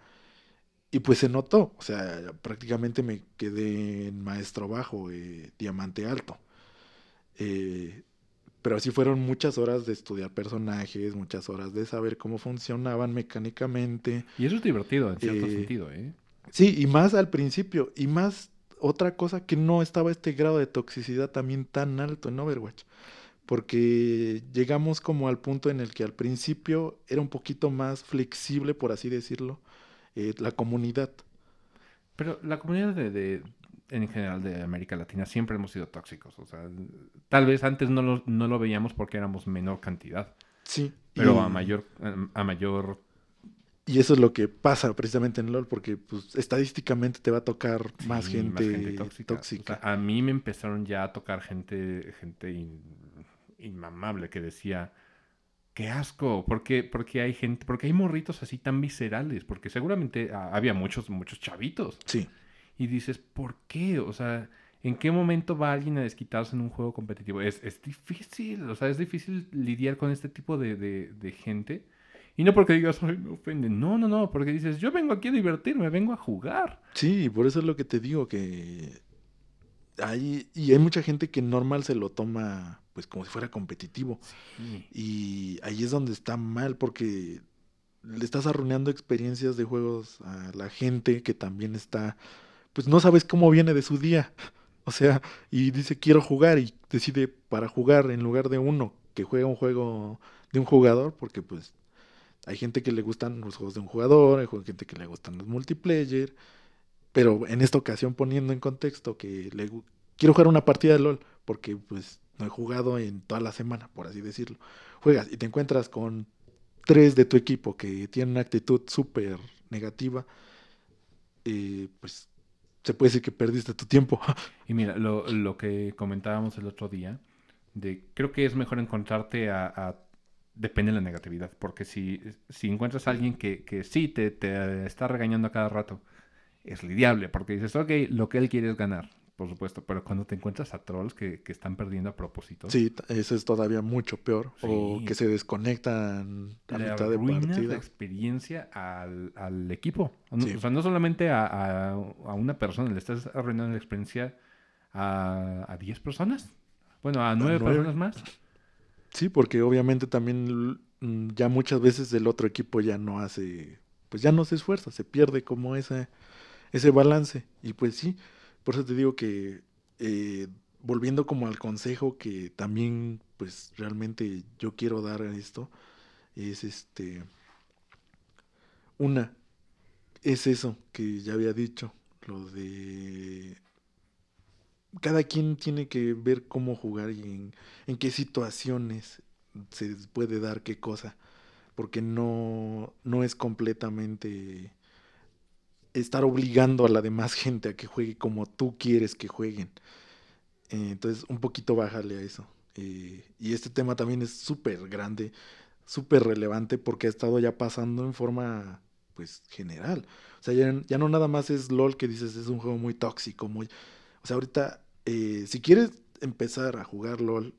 y pues se notó, o sea, prácticamente me quedé en maestro bajo, eh, diamante alto. Eh, pero así fueron muchas horas de estudiar personajes, muchas horas de saber cómo funcionaban mecánicamente.
Y eso es divertido, en cierto eh, sentido, ¿eh?
Sí, y más al principio, y más otra cosa que no estaba este grado de toxicidad también tan alto en Overwatch. Porque llegamos como al punto en el que al principio era un poquito más flexible, por así decirlo eh, la comunidad.
Pero la comunidad de, en general de América Latina siempre hemos sido tóxicos. O sea, tal vez antes no lo, no lo veíamos porque éramos menor cantidad.
Sí.
Pero a mayor, a mayor
y eso es lo que pasa precisamente en LOL, porque pues estadísticamente te va a tocar más, gente, tóxica.
a mí me empezaron ya a tocar gente, gente inmamable que decía, qué asco, porque, porque hay gente, porque hay morritos así tan viscerales, porque seguramente había muchos, muchos chavitos.
Sí.
Y dices, ¿por qué? O sea, ¿en qué momento va alguien a desquitarse en un juego competitivo? Es, es difícil, o sea, es difícil lidiar con este tipo de, de, gente. Y no porque digas, ay, me ofenden. No, no, no, porque dices, yo vengo aquí a divertirme, vengo a jugar.
Sí, por eso es lo que te digo, que hay, y hay mucha gente que normal se lo toma pues como si fuera competitivo. Y ahí es donde está mal porque le estás arruinando experiencias de juegos a la gente que también está, pues no sabes cómo viene de su día. O sea, y dice quiero jugar y decide para jugar en lugar de uno que juega un juego de un jugador, porque pues hay gente que le gustan los juegos de un jugador, hay gente que le gustan los multiplayer, pero en esta ocasión poniendo en contexto que le quiero jugar una partida de LOL, porque pues no he jugado en toda la semana, por así decirlo. Juegas y te encuentras con tres de tu equipo que tienen una actitud súper negativa, eh, pues se puede decir que perdiste tu tiempo.
Y mira, lo, que comentábamos el otro día, de creo que es mejor encontrarte a, depende de la negatividad, porque si, si encuentras a alguien que, que sí te, te está regañando a cada rato, es lidiable, porque dices, ok, lo que él quiere es ganar por supuesto, pero cuando te encuentras a trolls que, están perdiendo a propósito.
Sí, eso es todavía mucho peor. O que se desconectan a mitad de partida.
la experiencia al, equipo. O sea, no solamente a, una persona, le estás arruinando la experiencia a 10 personas. Bueno, a 9 personas más.
Sí, porque obviamente también mm, ya muchas veces el otro equipo ya no hace, pues ya no se esfuerza, se pierde como ese, ese balance. Y pues sí, por eso te digo que eh, volviendo como al consejo que también pues realmente yo quiero dar a esto, es este... Una, es eso que ya había dicho, lo de... Cada quien tiene que ver cómo jugar y en, en qué situaciones se puede dar qué cosa, porque no, no es completamente estar obligando a la demás gente a que juegue como tú quieres que jueguen. Eh, entonces, un poquito bájale a eso. Eh, y este tema también es súper grande, súper relevante porque ha estado ya pasando en forma pues general. O sea, ya, no nada más es LOL que dices es un juego muy tóxico, muy... O sea, ahorita, eh, si quieres empezar a jugar LOL,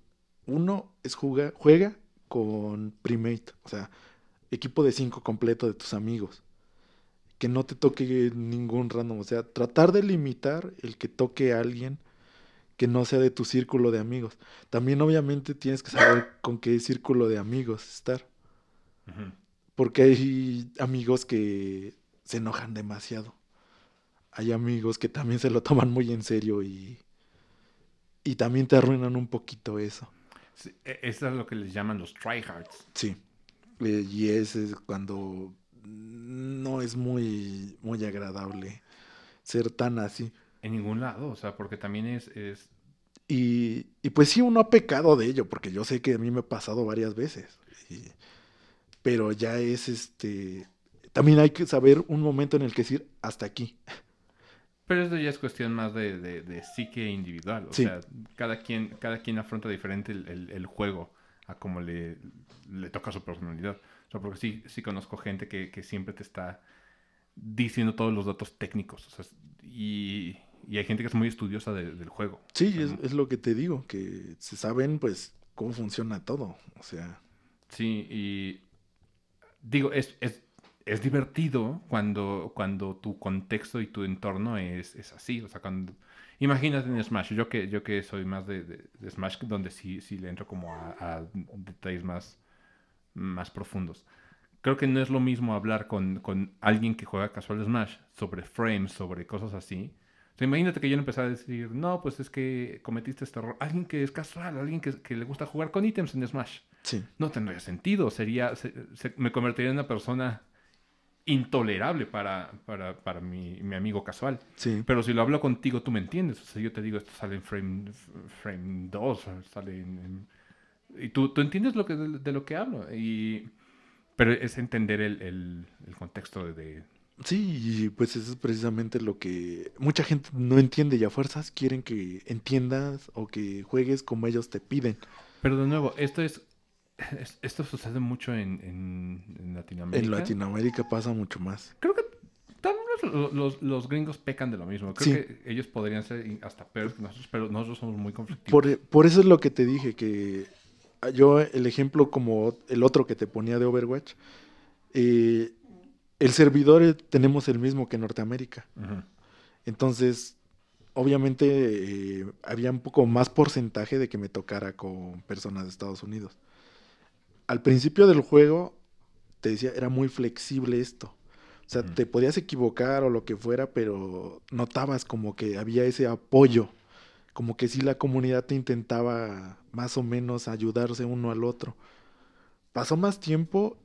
uno es juega, juega con Primate, o sea, equipo de cinco completo de tus amigos. Que no te toque ningún random, o sea, tratar de limitar el que toque a alguien que no sea de tu círculo de amigos. También obviamente tienes que saber con qué círculo de amigos estar. Porque hay amigos que se enojan demasiado. Hay amigos que también se lo toman muy en serio y, y también te arruinan un poquito eso.
E, eso es lo que les llaman los tryhards.
Sí. Eh, y ese es cuando no es muy, muy agradable ser tan así.
En ningún lado, o sea, porque también es... es...
Y, y, pues sí, uno ha pecado de ello, porque yo sé que a mí me ha pasado varias veces. pero ya es este... También hay que saber un momento en el que decir hasta aquí.
Pero eso ya es cuestión más de, de, psique individual. O sea, cada quien, cada quien afronta diferente el, el, juego a como le, le, toca su personalidad. O sea, porque sí, sí conozco gente que, que siempre te está diciendo todos los datos técnicos. O sea, y, y hay gente que es muy estudiosa del juego.
Sí, es, es, lo que te digo, que se saben pues cómo funciona todo, o sea.
Sí, y digo, es, es, es divertido cuando, cuando tu contexto y tu entorno es, es así, o sea, cuando... Imagínate en Smash, yo que, yo que soy más de, de, Smash, donde sí, sí le entro como a, a, detalles más, más profundos. Creo que no es lo mismo hablar con, con alguien que juega casual Smash sobre frames, sobre cosas así, imagínate que yo empezara a decir, no, pues es que cometiste este error. Alguien que es casual, alguien que, que le gusta jugar con ítems en Smash.
Sí.
No tendría sentido. Sería, me convertiría en una persona intolerable para, para, para mi, mi, amigo casual.
Sí.
Pero si lo hablo contigo, tú me entiendes. O sea, yo te digo, esto sale en frame, frame 2, sale en... y tú, tú entiendes lo que, de, lo que hablo. Y, pero es entender el, el, el contexto de,
Sí, pues eso es precisamente lo que mucha gente no entiende y a fuerzas quieren que entiendas o que juegues como ellos te piden.
Pero de nuevo, esto es, esto sucede mucho en, en, Latinoamérica.
En Latinoamérica pasa mucho más.
Creo que también los, los, gringos pecan de lo mismo. Creo que ellos podrían ser hasta peores que nosotros, pero nosotros somos muy conflictivos.
Por, por eso es lo que te dije, que yo el ejemplo como el otro que te ponía de Overwatch, eh, el servidor eh, tenemos el mismo que Norteamérica. Entonces, obviamente eh, había un poco más porcentaje de que me tocara con personas de Estados Unidos. Al principio del juego, te decía, era muy flexible esto. O sea, te podías equivocar o lo que fuera, pero notabas como que había ese apoyo, como que sí la comunidad te intentaba más o menos ayudarse uno al otro. Pasó más tiempo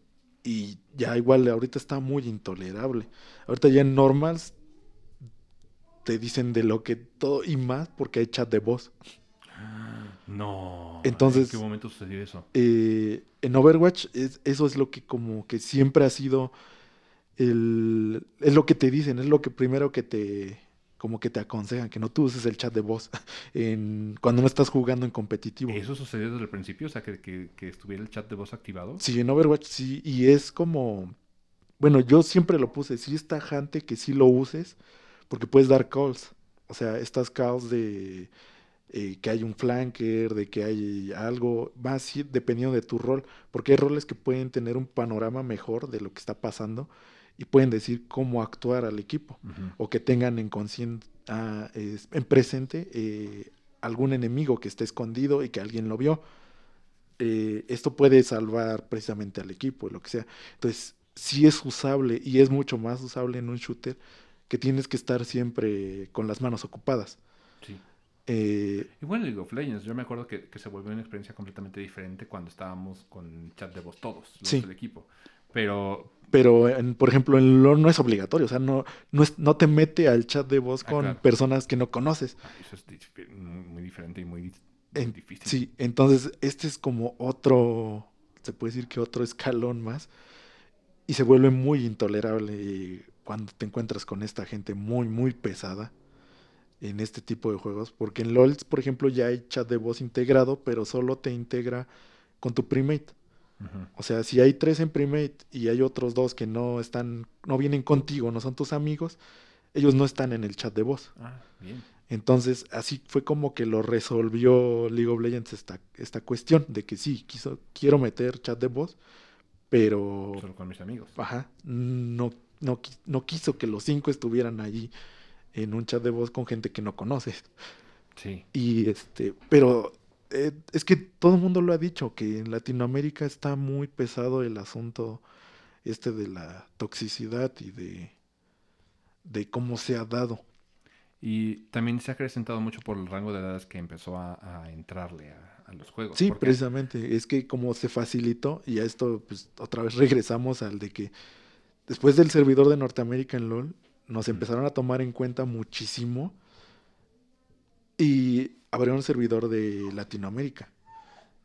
y ya igual ahorita está muy intolerable. Ahorita ya en normals te dicen de lo que todo y más porque hay chat de voz.
No.
Entonces,
¿en qué momento sucedió eso?
Eh, en Overwatch es, eso es lo que como que siempre ha sido el, es lo que te dicen, es lo que primero que te como que te aconsejan que no tú uses el chat de voz en, cuando no estás jugando en competitivo.
¿Eso sucedió desde el principio? O sea, que, que, estuviera el chat de voz activado.
Sí, en Overwatch sí, y es como, bueno, yo siempre lo puse, sí está tajante que sí lo uses, porque puedes dar calls, o sea, estas calls de eh, que hay un flanker, de que hay algo, más dependiendo de tu rol, porque hay roles que pueden tener un panorama mejor de lo que está pasando y pueden decir cómo actuar al equipo o que tengan en ah, en presente eh, algún enemigo que esté escondido y que alguien lo vio. Eh, esto puede salvar precisamente al equipo, lo que sea. Entonces, si es usable y es mucho más usable en un shooter que tienes que estar siempre con las manos ocupadas. Eh,
Igual League of Legends, yo me acuerdo que, que se volvió una experiencia completamente diferente cuando estábamos con chat de voz todos, los
Sí.
del equipo. Pero,
pero, en- por ejemplo, en LoL no es obligatorio, o sea, no, no, es, no te mete al chat de voz
Ah,
con
claro.
personas que no conoces.
ah, eso es muy, diferente y muy
En-
difícil.
Sí, entonces este es como otro, se puede decir que otro escalón más, y se vuelve muy intolerable cuando te encuentras con esta gente muy, muy pesada en este tipo de juegos, porque en LOL, por ejemplo, ya hay chat de voz integrado, pero solo te integra con tu primate. O sea, si hay tres en primate y hay otros dos que no están, no vienen contigo, no son tus amigos, ellos no están en el chat de voz.
Ah, bien.
Entonces, así fue como que lo resolvió League of Legends esta, esta cuestión de que sí, quiso, quiero meter chat de voz, pero
Solo con mis amigos.
ajá, no, no, no quiso que los cinco estuvieran allí en un chat de voz con gente que no conoces.
Sí.
Y este, pero eh, es que todo el mundo lo ha dicho, que en Latinoamérica está muy pesado el asunto este de la toxicidad y de, de cómo se ha dado.
Y también se ha acrecentado mucho por el rango de edades que empezó a, a entrarle a, a los juegos.
Sí,
porque-
precisamente, es que como se facilitó, y a esto pues otra vez regresamos al de que después del servidor de Norteamérica en LOL, nos empezaron a tomar en cuenta muchísimo y abrieron un servidor de Latinoamérica,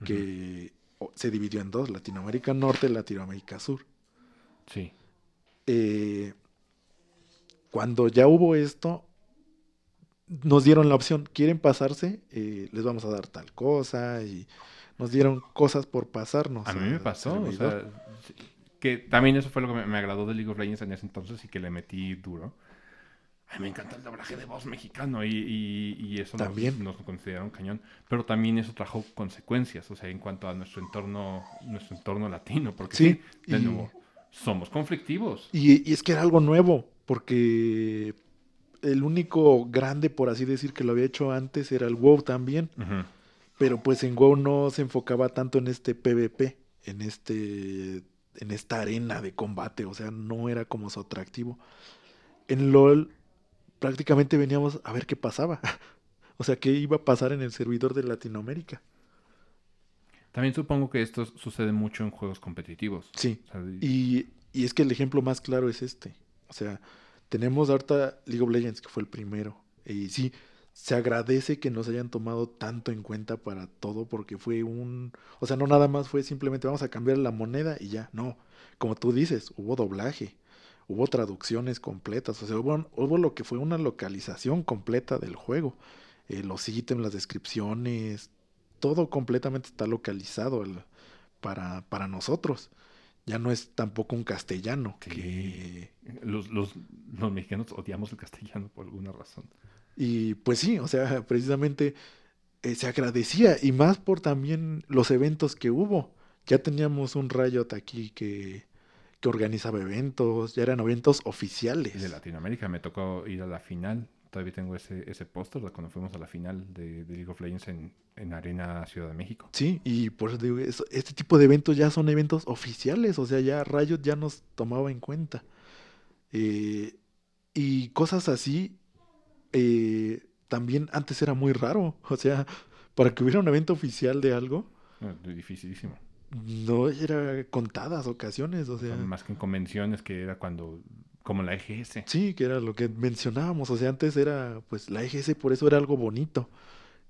que se dividió en dos, Latinoamérica Norte y Latinoamérica Sur.
Sí.
Eh, cuando ya hubo esto, nos dieron la opción, ¿quieren pasarse? Eh, les vamos a dar tal cosa y nos dieron cosas por pasarnos.
A mí me pasó, o sea, que también eso fue lo que me, me agradó de League of Legends en ese entonces y que le metí duro. A mí me encanta el doblaje de voz mexicano y, y- y eso nos-
También.
nos, consideraron cañón. Pero también eso trajo consecuencias, o sea, en cuanto a nuestro entorno, nuestro entorno latino, porque
Sí,
sí, de
y-
nuevo, somos conflictivos.
Y, y es que era algo nuevo, porque el único grande, por así decir, que lo había hecho antes era el WoW también, pero pues en WoW no se enfocaba tanto en este PvP, en este en esta arena de combate, o sea, no era como su atractivo. En LoL prácticamente veníamos a ver qué pasaba. O sea, qué iba a pasar en el servidor de Latinoamérica.
También supongo que esto sucede mucho en juegos competitivos.
Sí,
O sea,
Y, y es que el ejemplo más claro es este. O sea, tenemos ahorita League of Legends, que fue el primero. Y sí, se agradece que nos hayan tomado tanto en cuenta para todo, porque fue un... O sea, no nada más fue simplemente vamos a cambiar la moneda y ya. No, como tú dices, hubo doblaje, hubo traducciones completas, o sea, hubo, hubo lo que fue una localización completa del juego. Eh, los ítems, las descripciones, todo completamente está localizado al- para, para nosotros. Ya no es tampoco un castellano
Sí.
que...
los, los, los mexicanos odiamos el castellano por alguna razón.
Y pues sí, o sea, precisamente eh, se agradecía y más por también los eventos que hubo. Ya teníamos un Riot aquí que, que organizaba eventos, ya eran eventos oficiales.
de Latinoamérica me tocó ir a la final. Todavía tengo ese, ese póster de cuando fuimos a la final de, de League of Legends en, en Arena Ciudad de México.
Sí, y por eso digo, eso- este tipo de eventos ya son eventos oficiales, o sea, ya Riot ya nos tomaba en cuenta. Eh, y cosas así, eh, también antes era muy raro, o sea, para que hubiera un evento oficial de algo,
No, dificilísimo.
No era contadas ocasiones, o sea,
Más que en convenciones, que era cuando, como la EGS.
sí, que era lo que mencionábamos, o sea, antes era, pues la EGS por eso era algo bonito,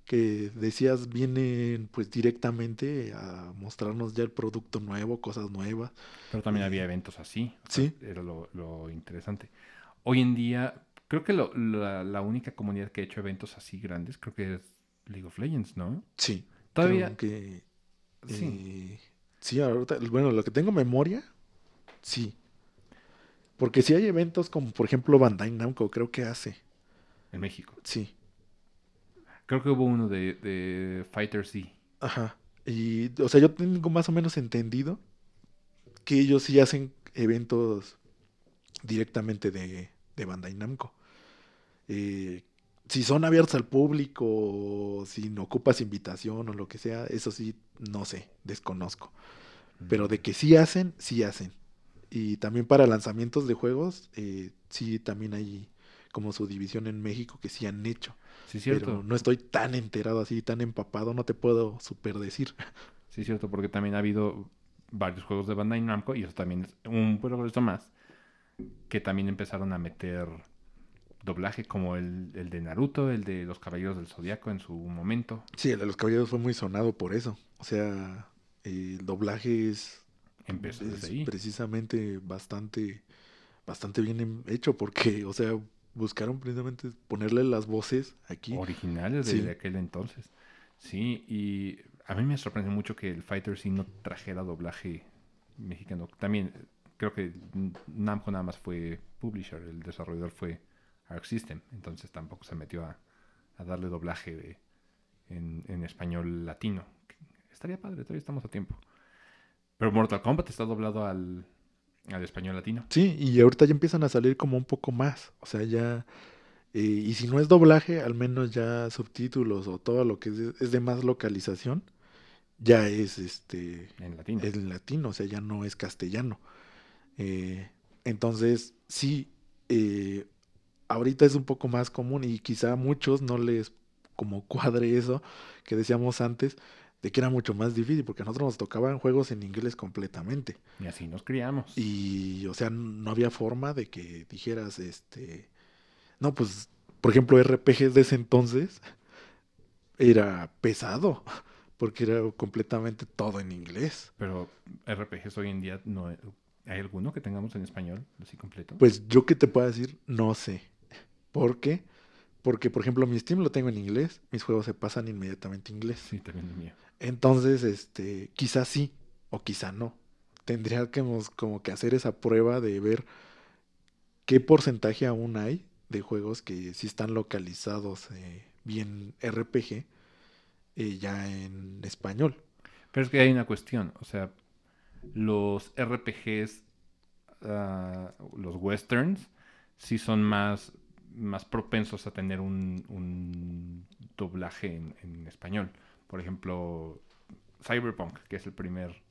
que decías vienen pues directamente a mostrarnos ya el producto nuevo, cosas nuevas.
Pero también
Y-
había eventos así.
Sí.
Era lo, lo interesante. Hoy en día, creo que lo- la, la única comunidad que ha hecho eventos así grandes, creo que es League of Legends, ¿no?
Sí,
Todavía,
creo que
sí.
eh, sí, ahorita, bueno, lo que tengo memoria, sí. Porque si hay eventos como por ejemplo Bandai Namco, creo que hace.
En México.
Sí.
Creo que hubo uno de, de Fighter Z.
Ajá. Y, o sea, yo tengo más o menos entendido que ellos sí hacen eventos directamente de, de Bandai Namco. Eh, si son abiertos al público, si no ocupas invitación o lo que sea, eso sí, no sé, desconozco. Pero de que sí hacen, sí hacen. Y también para lanzamientos de juegos, eh, sí, también hay como su división en México que sí han hecho.
Sí, cierto.
Pero no estoy tan enterado así, tan empapado, no te puedo super decir.
Sí, cierto, porque también ha habido varios juegos de Bandai Namco y eso también es un progreso más que también empezaron a meter doblaje como el, el de Naruto, el de los Caballeros del Zodiaco en su momento.
Sí, el de los Caballeros fue muy sonado por eso. O sea, el doblaje es,
Empezó
es
desde ahí.
precisamente bastante, bastante bien em- hecho porque, o sea, buscaron precisamente ponerle las voces aquí.
Originales de,
Sí.
de aquel entonces. Sí, y a mí me sorprendió mucho que el Fighter sí no trajera doblaje mexicano. También eh, creo que Namco nada más fue publisher, el desarrollador fue Arc System, entonces tampoco se metió a, a darle doblaje de, en, en español latino. Estaría padre, todavía estamos a tiempo. Pero Mortal Kombat está doblado al, al español latino.
Sí, y ahorita ya empiezan a salir como un poco más. O sea, ya. eh, y si no es doblaje, al menos ya subtítulos o todo lo que es de, es de más localización, ya es este.
En latino.
Es latino, o sea, ya no es castellano. Eh, entonces, sí, eh, ahorita es un poco más común y quizá a muchos no les como cuadre eso que decíamos antes, de que era mucho más difícil, porque a nosotros nos tocaban juegos en inglés completamente.
Y así nos criamos.
Y, o sea, no había forma de que dijeras, este, no, pues, por ejemplo, RPGs de ese entonces era pesado, porque era completamente todo en inglés.
Pero RPGs hoy en día no hay alguno que tengamos en español así completo.
Pues yo que te puedo decir, no sé. ¿Por qué? Porque, por ejemplo, mi Steam lo tengo en inglés, mis juegos se pasan inmediatamente a inglés.
sí, también el mío.
Entonces, este, quizás sí o quizá no. Tendría que mos- como que hacer esa prueba de ver qué porcentaje aún hay de juegos que sí están localizados eh, bien RPG eh, ya en español.
Pero es que hay una cuestión, o sea, los RPGs, ah, los westerns, sí son más, más propensos a tener un, doblaje en español. Por ejemplo, Cyberpunk, que es el primer,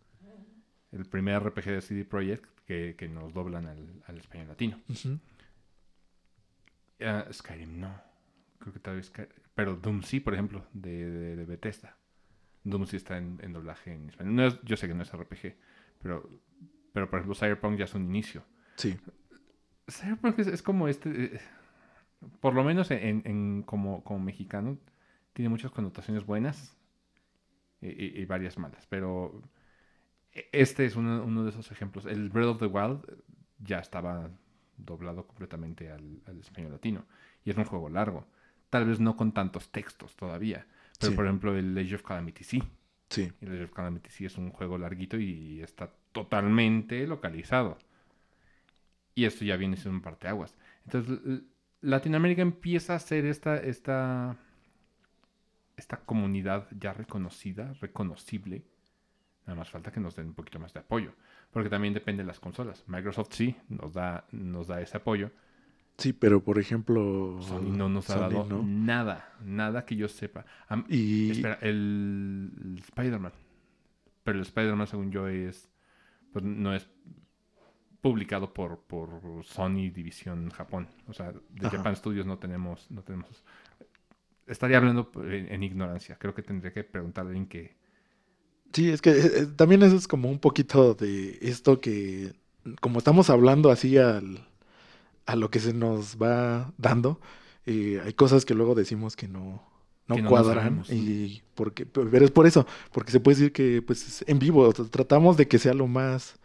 el primer RPG de CD Projekt que, que nos doblan al, al español latino. Ah, Skyrim no. Creo que tal vez. Pero Doom sí, por ejemplo, de, de, de Bethesda. Doom sí está en, en doblaje en español. No es- yo sé que no es RPG, pero, pero por ejemplo, Cyberpunk ya es un inicio.
Sí,
Cyberpunk es, es como este. eh, por lo menos en, en- como, como mexicano, tiene muchas connotaciones buenas y, y- varias malas. Pero este es uno, uno de esos ejemplos. El Breath of the Wild ya estaba doblado completamente al, al español latino. Y es un juego largo. Tal vez no con tantos textos todavía. Pero
Sí.
por ejemplo, el Age of Calamity sí.
sí.
El Age of Calamity sí es un juego larguito y está totalmente localizado. Y esto ya viene siendo un parteaguas. Entonces, Latinoamérica empieza a ser esta, esta, esta comunidad ya reconocida, reconocible. Nada más falta que nos den un poquito más de apoyo. Porque también depende de las consolas. Microsoft sí nos da, nos da ese apoyo.
Sí, pero por ejemplo...
Sony no nos ha dado
no.
nada. Nada que yo sepa.
Y
Espera, el, el Spider-Man. Pero el Spider-Man, según yo, es. Pues no es publicado por, por Sony División Japón. O sea, de
Ajá.
Japan Studios no tenemos. No tenemos. Estaría hablando en, en ignorancia. Creo que tendría que preguntarle a alguien que.
Sí, es que eh, eh, también eso es como un poquito de esto que, como estamos hablando así al, a lo que se nos va dando, eh, hay cosas que luego decimos que no, no
Que no
cuadran y porque, pero es por eso, porque se puede decir que pues es en vivo, tratamos de que sea lo más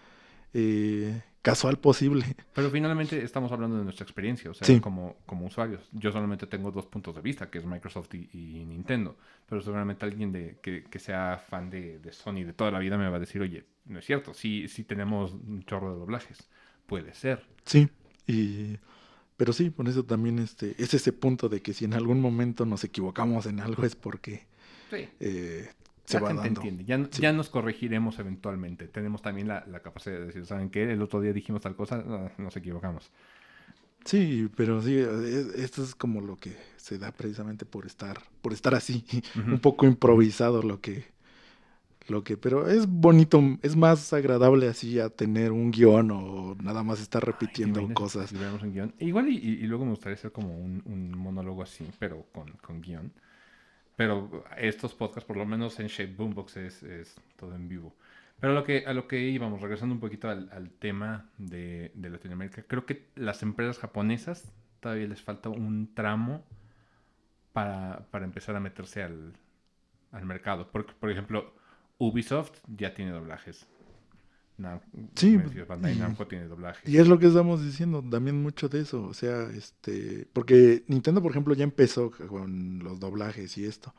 eh, casual posible.
Pero finalmente estamos hablando de nuestra experiencia, o sea,
Sí.
como, como usuarios. Yo solamente tengo dos puntos de vista, que es Microsoft y, y Nintendo. Pero seguramente alguien de, que, que sea fan de, de Sony de toda la vida me va a decir, oye, no es cierto, sí, sí tenemos un chorro de doblajes. Puede ser.
Sí, y pero sí, por eso también este, es ese punto de que si en algún momento nos equivocamos en algo es porque
Sí.
eh, se
la
va
gente
dando.
entiende. Ya,
Sí.
ya nos corregiremos eventualmente. Tenemos también la, la capacidad de decir, ¿saben qué? El otro día dijimos tal cosa, no, nos equivocamos.
Sí, pero sí, e- esto es como lo que se da precisamente por estar, por estar así, un poco improvisado lo que, lo que, pero es bonito, es más agradable así a tener un guion o nada más estar repitiendo
Ay, ¿te imaginas
cosas.
si tuviéramos un guion? Igual y, y- y luego me gustaría hacer como un, un monólogo así, pero con, con guion. Pero estos podcasts, por lo menos en Shape Boombox, es, es todo en vivo. Pero lo que, a lo que íbamos, regresando un poquito al, al tema de, de Latinoamérica, creo que las empresas japonesas todavía les falta un tramo para, para empezar a meterse al, al mercado. Porque, por ejemplo, Ubisoft ya tiene doblajes. Nam-
Sí,
Bandai Namco tiene doblajes.
Y es lo que estamos diciendo, también mucho de eso, o sea, este, porque Nintendo, por ejemplo, ya empezó con los doblajes y esto,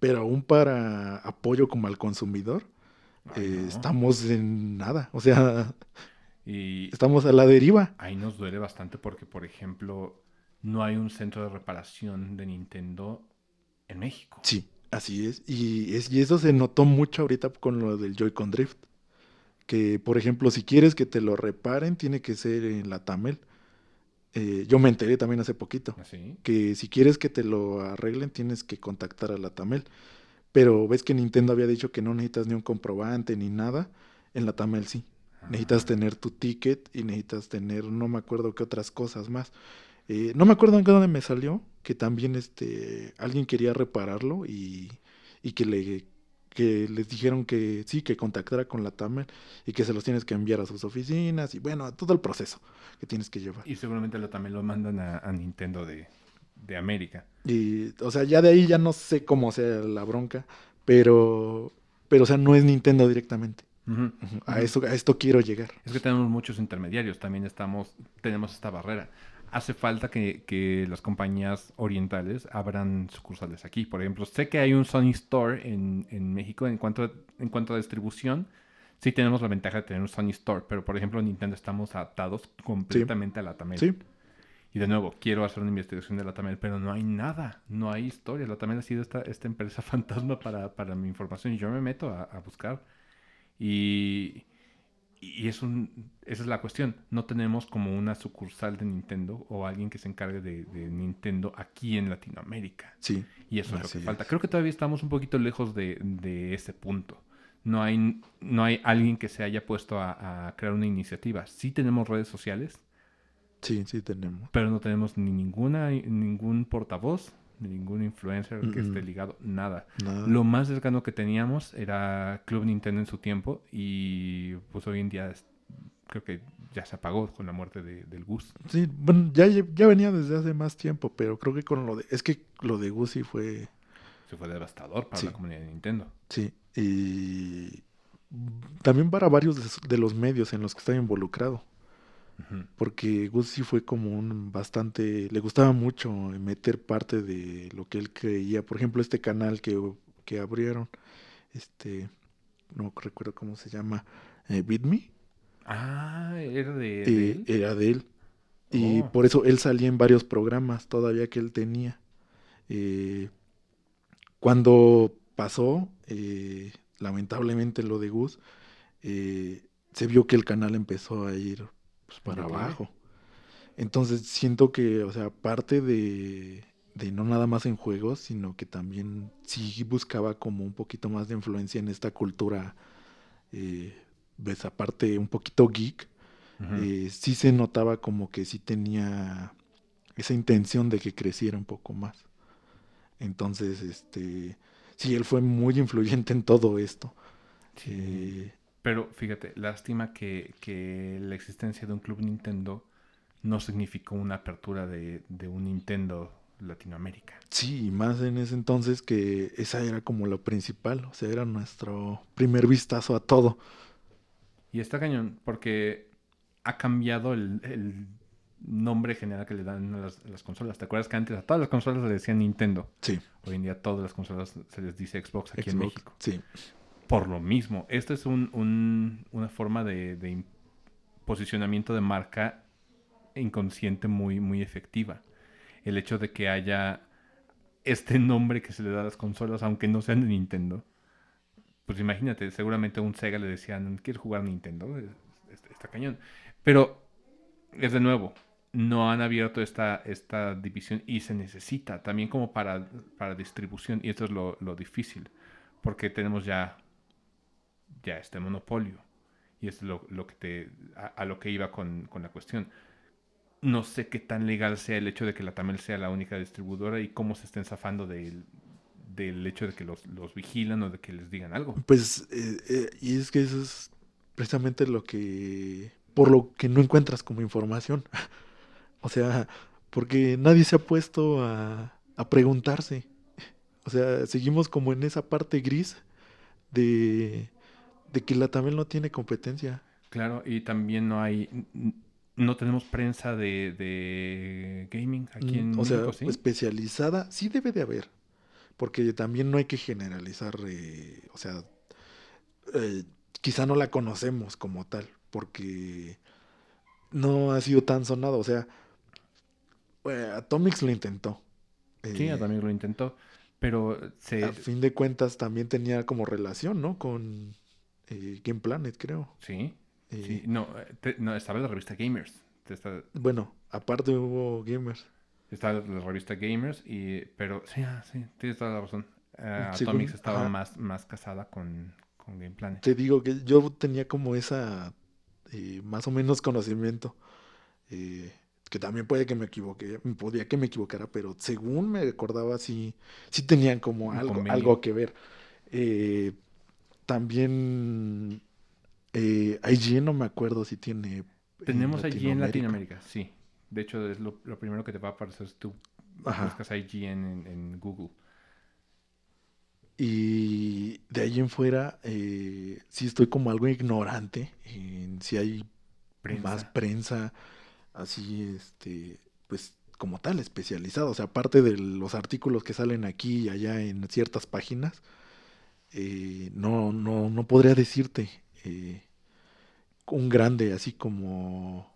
pero aún para apoyo como al consumidor,
Ay,
eh,
no.
estamos en nada, o sea,
Y
estamos a la deriva.
ahí nos duele bastante porque, por ejemplo, no hay un centro de reparación de Nintendo en México.
Sí, así es. Y, es, y eso se notó mucho ahorita con lo del Joy-Con Drift. Que, por ejemplo, si quieres que te lo reparen, tiene que ser en la Tamel. Eh, yo me enteré también hace poquito.
¿Así?
Que si quieres que te lo arreglen, tienes que contactar a la Tamel. Pero ves que Nintendo había dicho que no necesitas ni un comprobante ni nada. En la Tamel sí. Necesitas
Ah,
tener tu ticket y necesitas tener, no me acuerdo qué otras cosas más. Eh, no me acuerdo en qué dónde me salió, que también este, alguien quería repararlo y, y que, le, que les dijeron que sí, que contactara con la Tamer y que se los tienes que enviar a sus oficinas y bueno, todo el proceso que tienes que llevar.
Y seguramente lo, también lo mandan a, a Nintendo de, de América.
Y, o sea, ya de ahí ya no sé cómo sea la bronca, pero, pero o sea, no es Nintendo directamente. A, eso, a esto quiero llegar.
Es que tenemos muchos intermediarios, también estamos, tenemos esta barrera. Hace falta que, que las compañías orientales abran sucursales aquí. Por ejemplo, sé que hay un Sony Store en, en México en cuanto, a, en cuanto a distribución. Sí tenemos la ventaja de tener un Sony Store, pero por ejemplo en Nintendo estamos atados completamente a la Tamel.
Sí,
Y de nuevo, quiero hacer una investigación de la Tamel, pero no hay nada, no hay historia. La Tamel ha sido esta, esta empresa fantasma para, para mi información y yo me meto a, a buscar. Y, y es un, esa es la cuestión. No tenemos como una sucursal de Nintendo o alguien que se encargue de, de Nintendo aquí en Latinoamérica.
sí.
Y eso es lo que falta. Creo que todavía estamos un poquito lejos de, de ese punto. No hay, no hay alguien que se haya puesto a, a crear una iniciativa. Sí tenemos redes sociales,
Sí, sí tenemos.
pero no tenemos ni ninguna, ningún portavoz, ni ningún influencer que esté ligado, nada.
Nada.
Lo más cercano que teníamos era Club Nintendo en su tiempo y pues hoy en día creo que ya se apagó con la muerte de- del Gus.
Sí, bueno, ya, ya venía desde hace más tiempo, pero creo que con lo de... Es que lo de Gucci fue...
Se fue devastador para
Sí.
la comunidad de Nintendo.
Sí, y también para varios de los medios en los que estaba involucrado, Porque Gucci fue como un bastante... Le gustaba mucho meter parte de lo que él creía. Por ejemplo, este canal que, que abrieron, este... No recuerdo cómo se llama, eh, Beat Me,
Ah, era de, de
eh,
él?
era de él. Y
Oh.
por eso él salía en varios programas todavía que él tenía. Eh, cuando pasó, eh, lamentablemente lo de Gus, se vio que el canal empezó a ir pues, para abajo. Entonces siento que, o sea, parte de, de no nada más en juegos, sino que también sí buscaba como un poquito más de influencia en esta cultura, eh, ves, aparte un poquito geek, eh, sí se notaba como que sí tenía esa intención de que creciera un poco más. Entonces, este, sí, él fue muy influyente en todo esto.
Sí.
Eh,
Pero fíjate, lástima que, que la existencia de un club Nintendo no significó una apertura de, de un Nintendo Latinoamérica.
sí, y más en ese entonces que esa era como lo principal, o sea, era nuestro primer vistazo a todo.
Y está cañón, porque ha cambiado el, el nombre general que le dan a las, a las consolas. ¿Te acuerdas que antes a todas las consolas le decían Nintendo?
Sí,
Hoy en día a todas las consolas se les dice Xbox aquí en México.
sí,
Por lo mismo, esto es un- un- una forma de, posicionamiento de marca inconsciente muy, muy efectiva. El hecho de que haya este nombre que se le da a las consolas, aunque no sean de Nintendo. Pues imagínate, seguramente a un Sega le decían, ¿quieres jugar Nintendo? Es- es- Está cañón. Pero, es de nuevo, no han abierto esta, esta división y se necesita también como para, para distribución. Y esto es lo, lo difícil, porque tenemos ya ya este monopolio. Y es lo, lo que te, a, lo que iba con, con, la cuestión. No sé qué tan legal sea el hecho de que la Tamel sea la única distribuidora y cómo se estén zafando del, del hecho de que los, los, vigilan o de que les digan algo.
Pues, eh, eh, y es que eso es precisamente lo que, por lo que no encuentras como información. o sea, porque nadie se ha puesto a, a preguntarse. O sea, seguimos como en esa parte gris de, de que la Tamel no tiene competencia.
Claro, y también no hay, no tenemos prensa de, de gaming aquí en
o sea, especializada, sí debe de haber, porque también no hay que generalizar, eh, o sea, eh, quizá no la conocemos como tal, porque no ha sido tan sonado, o sea, eh, Atomics lo intentó.
sí, Atomics lo intentó. Pero se...
A fin de cuentas también tenía como relación, ¿no? Con eh, Game Planet, creo.
Sí. sí. No, no, estaba en la revista Gamers.
Bueno, aparte hubo Gamers.
Estaba la revista Gamers, y... pero sí, ah, sí, tienes toda la razón. Uh, Atomics estaba más, más casada con, con Game Planet.
Te digo que yo tenía como esa eh, más o menos conocimiento. Eh, que también puede que me equivoque, podría que me equivocara, pero según me recordaba, sí, sí tenían como algo, algo que ver. Eh, también eh, IGN no me acuerdo si tiene.
Tenemos IGN en Latinoamérica, sí. De hecho, es lo, primero que te va a aparecer si tú buscas IGN en, Google.
Y de ahí en fuera, eh, sí estoy como algo ignorante en si hay más prensa así, este, pues como tal, especializado. O sea, aparte de los artículos que salen aquí y allá en ciertas páginas, eh, no, no, no podría decirte eh, un grande así como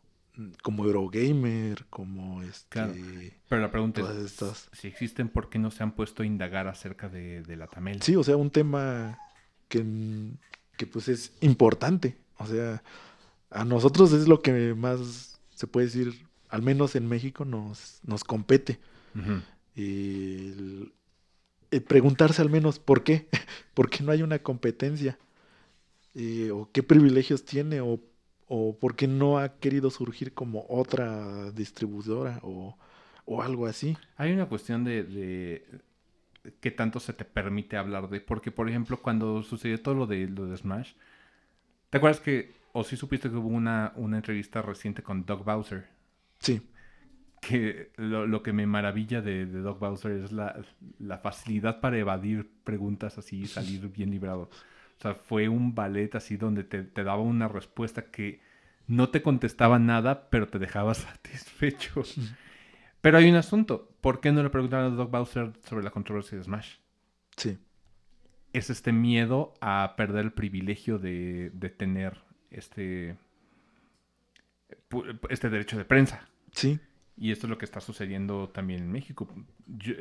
como Eurogamer, como este.
Pero la pregunta es: si existen, ¿por qué no se han puesto a indagar acerca de, de la Tamel?
Sí, o sea, un tema que, que pues es importante. O sea, a nosotros es lo que más se puede decir, al menos en México nos, nos compete. Y preguntarse al menos por qué, por qué no hay una competencia, eh, o qué privilegios tiene, o, o por qué no ha querido surgir como otra distribuidora o, o algo así.
Hay una cuestión de, de qué tanto se te permite hablar de, porque por ejemplo cuando sucedió todo lo de, lo de Smash, ¿te acuerdas que o si supiste que hubo una, una entrevista reciente con Doug Bowser.
Sí.
Que lo, que me maravilla de, de Doug Bowser es la, facilidad para evadir preguntas así y salir bien librado. O sea, fue un ballet así donde te, daba una respuesta que no te contestaba nada, pero te dejaba satisfecho. Pero hay un asunto. ¿Por qué no le preguntaron a Doug Bowser sobre la controversia de Smash?
Sí.
Es este miedo a perder el privilegio de, de tener este, este derecho de prensa.
Sí.
Y esto es lo que está sucediendo también en México.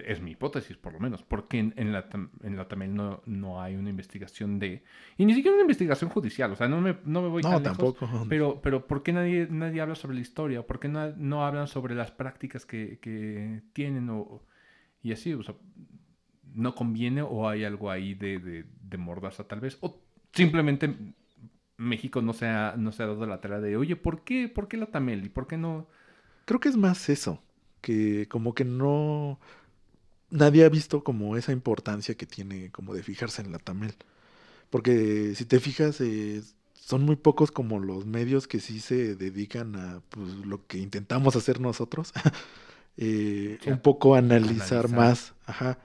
es mi hipótesis, por lo menos. Porque en, la, en la también no, no, hay una investigación de... Y ni siquiera una investigación judicial. O sea, no me, no me voy
no, tampoco.
pero, pero ¿por qué nadie, nadie habla sobre la historia? ¿Por qué no, no hablan sobre las prácticas que, que tienen? O, y así, o sea, no conviene o hay algo ahí de, de, de mordaza tal vez. O simplemente México no se ha, no se ha dado la tarea de, oye, ¿por qué, ¿por qué la Tamel? ¿Y por qué no?
Creo que es más eso, que como que no... Nadie ha visto como esa importancia que tiene como de fijarse en la Tamel. Porque si te fijas, eh, son muy pocos como los medios que sí se dedican a pues, lo que intentamos hacer nosotros. eh, un poco analizar, analizar. más. Ajá.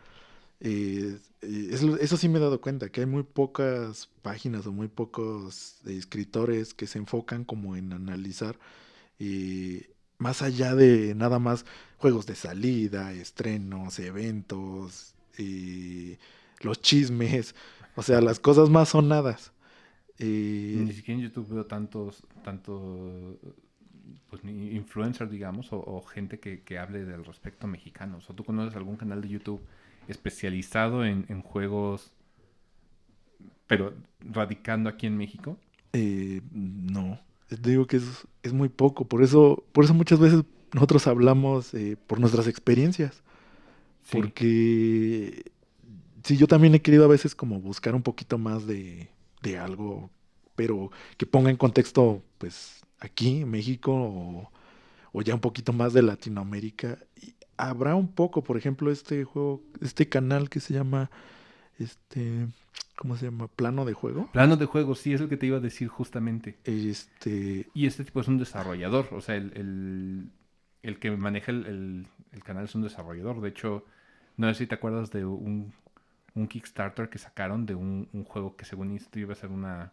Eh, eso, sí me he dado cuenta, que hay muy pocas páginas o muy pocos escritores que se enfocan como en analizar eh, más allá de nada más juegos de salida, estrenos, eventos, eh, los chismes, o sea, las cosas más sonadas.
Ni siquiera en YouTube veo tantos, tantos pues, influencers, digamos, o, gente que, que, hable del respecto mexicano. O tú conoces algún canal de YouTube especializado en, juegos, pero radicando aquí en México?
Eh, no, digo que es, es, muy poco, por eso, por eso muchas veces nosotros hablamos eh, por nuestras experiencias, porque sí, yo también he querido a veces como buscar un poquito más de, de algo, pero que ponga en contexto, pues, aquí, México, o, o ya un poquito más de Latinoamérica. Y habrá un poco, por ejemplo, este juego, este canal que se llama, este, ¿cómo se llama? Plano de juego.
Plano de juego, sí, es el que te iba a decir justamente.
Este,
Y este tipo es un desarrollador, o sea, el, el- el que maneja el, el- canal es un desarrollador. De hecho, no sé si te acuerdas de un, un Kickstarter que sacaron de un, un juego que según esto iba a ser una,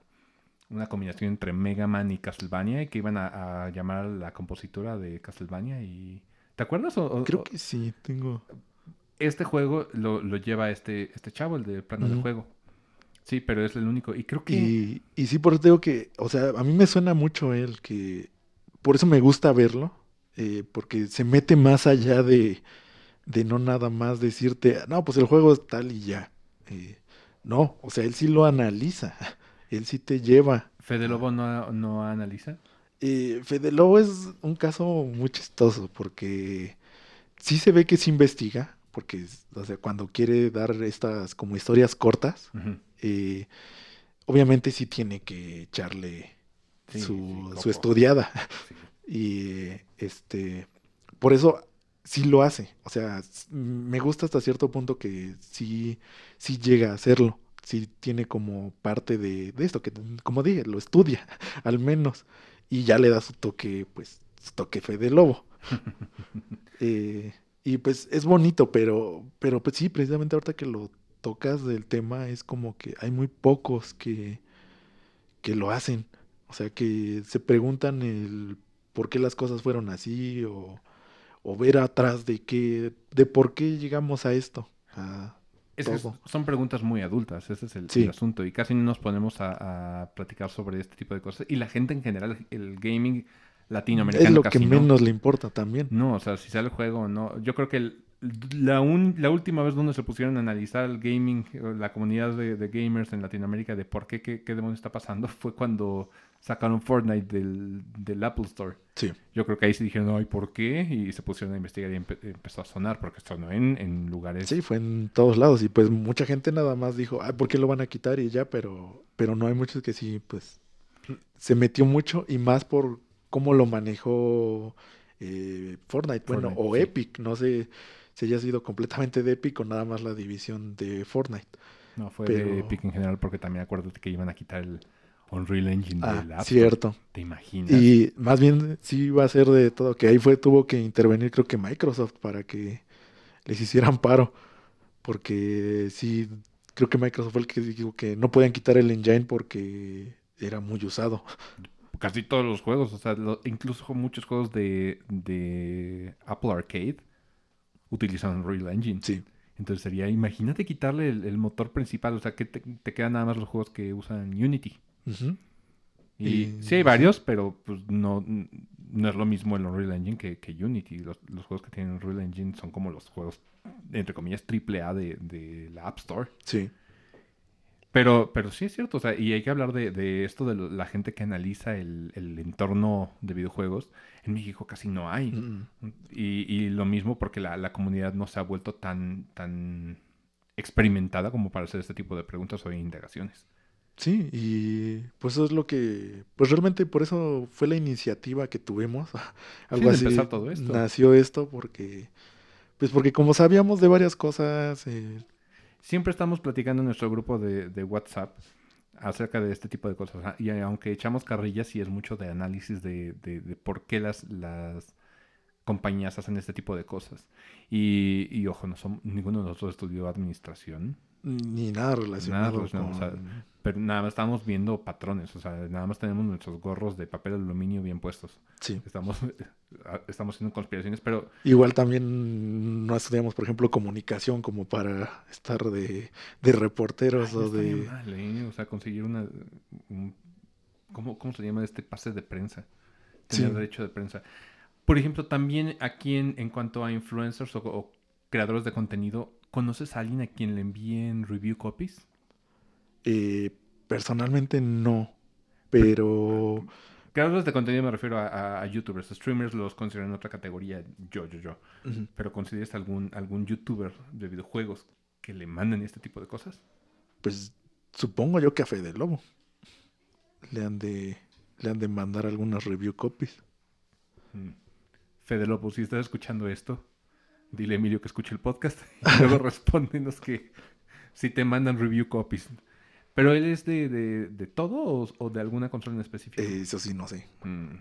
una combinación entre Mega Man y Castlevania y que iban a, a llamar a la compositora de Castlevania y... ¿Te acuerdas? O- o-
creo que sí, tengo...
este juego lo, lo lleva este, este chavo, el de plano de juego. Sí, pero es el único. Y creo que...
Y, y sí, por eso digo que, o sea, a mí me suena mucho él, que por eso me gusta verlo, eh, porque se mete más allá de, de no nada más decirte, no, pues el juego es tal y ya. Eh, no, o sea, él sí lo analiza, él sí te lleva.
Fede Lobo no, no analiza.
Eh, Fede Lobo es un caso muy chistoso, porque sí se ve que se investiga, porque, o sea, cuando quiere dar estas como historias cortas,
Ujú.
Eh, obviamente sí tiene que echarle
Sí,
su,
sí,
su estudiada.
Sí.
Y este, por eso sí lo hace. O sea, me gusta hasta cierto punto que sí, sí llega a hacerlo. Sí tiene como parte de, de esto, que como dije, lo estudia, al menos. Y ya le da su toque, pues, su toque Fede Lobo. Eh, y pues es bonito, pero, pero pues sí, precisamente ahorita que lo tocas del tema, es como que hay muy pocos que, que lo hacen. O sea, que se preguntan el por qué las cosas fueron así o, o ver atrás de qué, de por qué llegamos a esto. a
Es que
todo.
son preguntas muy adultas, ese es el,
Sí.
el asunto. Y casi no nos ponemos a, a platicar sobre este tipo de cosas. Y la gente en general, el gaming latinoamericano
es lo
casi
que
no.
menos le importa también.
No, o sea, si sale el juego o no. Yo creo que el- la, un- la última vez donde se pusieron a analizar el gaming, la comunidad de, de gamers en Latinoamérica, de por qué, qué, qué demonios está pasando, fue cuando sacaron Fortnite del, del Apple Store.
Sí.
Yo creo que ahí se dijeron, ay, ¿por qué? Y se pusieron a investigar y empe- empezó a sonar, porque sonó en, en lugares...
Sí, fue en todos lados y pues mucha gente nada más dijo, ah, ¿por qué lo van a quitar? Y ya, pero, pero no hay muchos que sí, pues se metió mucho y más por cómo lo manejó eh, Fortnite, bueno,
Fortnite,
o
sí.
Epic, no sé si haya sido completamente de Epic o nada más la división de Fortnite.
No, fue de Epic en general, porque también acuérdate que iban a quitar el Unreal Engine
Ah,
del App Store.
cierto.
¿Te imaginas?
Y más bien sí iba a ser de todo, que ahí fue, tuvo que intervenir creo que Microsoft para que les hicieran paro, porque sí, creo que Microsoft fue el que dijo que no podían quitar el engine porque era muy usado.
Casi todos los juegos, o sea, lo- incluso muchos juegos de, de Apple Arcade utilizan Unreal Engine.
Sí,
Entonces sería, imagínate quitarle el, el motor principal, o sea, que te, te quedan nada más los juegos que usan Unity. Y
Y-
sí hay varios, pero pues no, no es lo mismo el Unreal Engine que, que Unity. Los, los juegos que tienen Unreal Engine son como los juegos, entre comillas, triple A de, de la App Store.
sí,
Pero, pero sí es cierto, o sea, y hay que hablar de, de esto de la gente que analiza el, el entorno de videojuegos. En México casi no hay.
mm,
Y, y lo mismo porque la, la comunidad no se ha vuelto tan, tan experimentada como para hacer este tipo de preguntas o indagaciones.
sí, y pues eso es lo que, pues realmente por eso fue la iniciativa que tuvimos, algo
de
así
todo esto.
nació esto porque, pues porque como sabíamos de varias cosas, eh,
Siempre estamos platicando en nuestro grupo de, WhatsApp acerca de este tipo de cosas. Y aunque echamos carrillas, sí es mucho de análisis de, de- de por qué las, las compañías hacen este tipo de cosas. Y, y ojo, no somos, ninguno de nosotros estudió administración,
ni nada relacionado
relacionado, o sea,
con...
pero nada más estamos viendo patrones. O sea, nada más tenemos nuestros gorros de papel aluminio bien puestos.
Sí.
Estamos, estamos haciendo conspiraciones, pero
Igual también no estudiamos, por ejemplo, comunicación como para estar de, de reporteros
Ay,
o de...
mal, ¿eh? O sea, conseguir una... un- ¿cómo, ¿Cómo se llama este pase de prensa? Tener
Sí.
derecho de prensa. Por ejemplo, también aquí en, en cuanto a influencers o, o creadores de contenido, ¿conoces a alguien a quien le envíen review copies?
eh, personalmente no, pero...
Creadores de contenido me refiero a, a- a youtubers. Streamers los considero en otra categoría. Yo, yo, yo. Pero ¿consideras algún, algún youtuber de videojuegos que le manden este tipo de cosas?
Pues supongo yo que a Fede Lobo. le han de, le han de mandar algunas review copies.
Mm. Fede Lopo, si estás escuchando esto, dile a Emilio que escuche el podcast y luego respóndenos que si te mandan review copies. ¿Pero él es de, de, de todo o, o de alguna consola en específico?
Eh, eso sí, no sé.
Mm.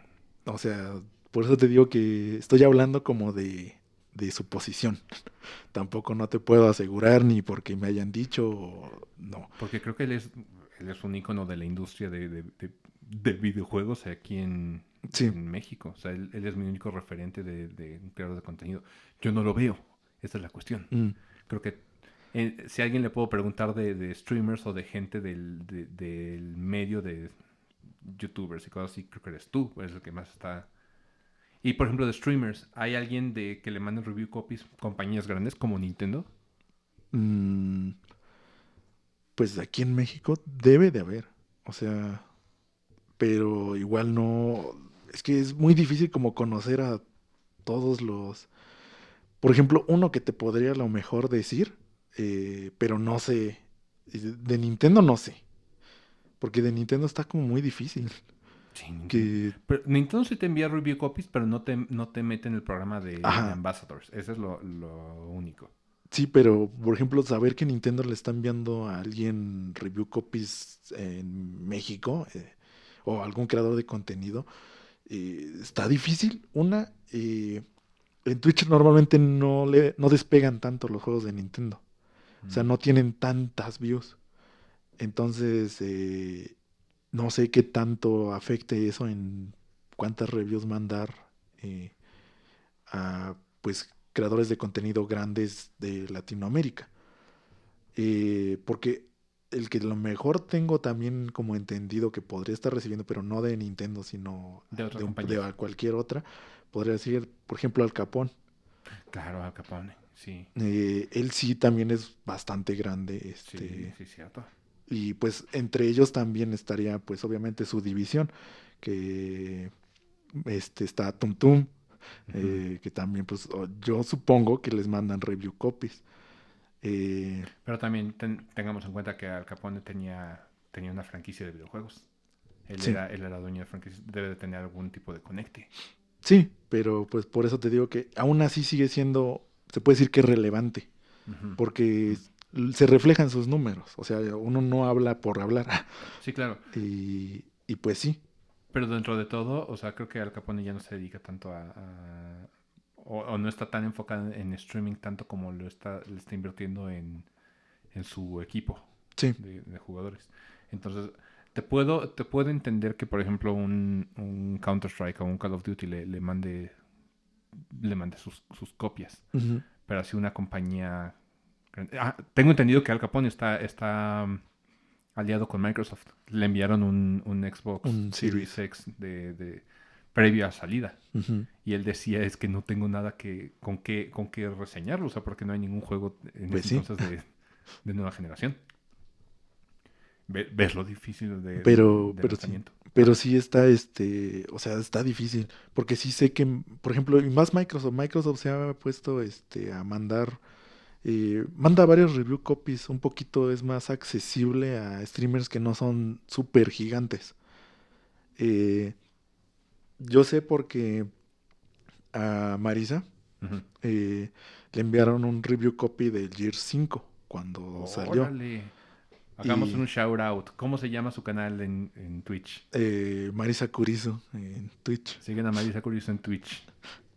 O sea, por eso te digo que estoy hablando como de, de suposición. Tampoco no te puedo asegurar ni porque me hayan dicho, o- no.
Porque creo que él es, él es un ícono de la industria de, de- de- de videojuegos aquí en,
Sí.
en México. O sea, él, él es mi único referente de, creador de contenido. Yo no lo veo. Esa es la cuestión.
Mm,
Creo que eh, si a alguien le puedo preguntar de, de streamers o de gente del, de- del medio de youtubers y cosas así, creo que eres tú, eres el que más está... Y por ejemplo de streamers, ¿hay alguien de que le manden review copies compañías grandes como Nintendo?
mm, pues aquí en México debe de haber. O sea, pero igual no. Es que es muy difícil como conocer a todos los. Por ejemplo, uno que te podría a lo mejor decir, eh, pero no sé. De Nintendo no sé. Porque de Nintendo está como muy difícil.
Sí, Nintendo.
Que
Pero Nintendo sí te envía review copies, pero no te, no te mete en el programa de, ambassadors. Eso es lo, lo único.
Sí, pero por ejemplo, saber que Nintendo le está enviando a alguien review copies en México eh, o algún creador de contenido eh, está difícil. Una, eh, en Twitch normalmente no le no despegan tanto los juegos de Nintendo, o sea,
Mm.
no tienen tantas views. Entonces, eh, no sé qué tanto afecte eso en cuántas reviews mandar eh, a pues creadores de contenido grandes de Latinoamérica. Eh, porque el que lo mejor tengo también como entendido que podría estar recibiendo, pero no de Nintendo, sino
De otra
un-
compañía.
de cualquier otra, podría ser, por ejemplo, Al Capón.
Claro, Al Capone. Sí,
Eh, él sí también es bastante grande,
sí,
este,
sí, cierto.
y pues entre ellos también estaría pues obviamente su división, que este está Tum Tum, eh, que también pues yo supongo que les mandan review copies. Eh,
Pero también ten- tengamos en cuenta que Al Capone tenía, tenía una franquicia de videojuegos. Él,
Sí.
era, él era dueño de franquicia, debe de tener algún tipo de conecte.
sí, pero pues por eso te digo que aún así sigue siendo, se puede decir que es relevante, porque se reflejan sus números, o sea, uno no habla por hablar,
Sí, claro.
y, y pues sí,
Pero dentro de todo, o sea, creo que Al Capone ya no se dedica tanto a... a- o, o no está tan enfocado en streaming tanto como lo está, le está invirtiendo en, en su equipo
sí,
de, de jugadores. Entonces, te puedo, te puedo entender que, por ejemplo, un, un Counter-Strike o un Call of Duty le, le mande, le mande sus, sus copias. pero así una compañía. Ah, tengo entendido que Al Capone está, está um, aliado con Microsoft. Le enviaron un, un Xbox
Un
Series X de, de previo a salida. Y él decía es que no tengo nada que con qué con qué reseñarlo, o sea, porque no hay ningún juego en
Pues
ese
sí.
entonces de, de nueva generación. Ve- ¿Ves lo difícil de,
Pero-
de
pero sí. Pero sí está, este, o sea, está difícil, porque sí sé que, por ejemplo, y más Microsoft, Microsoft se ha puesto, este, a mandar, eh, manda varios review copies, un poquito es más accesible a streamers que no son súper gigantes. Eh, yo sé porque a Marisa eh, le enviaron un review copy del Gear 5 cuando salió.
Órale. Hagamos
Y-
un shout out. ¿Cómo se llama su canal en, en Twitch?
Eh, Marisa Curizo en Twitch.
Siguen a Marisa Curioso en Twitch.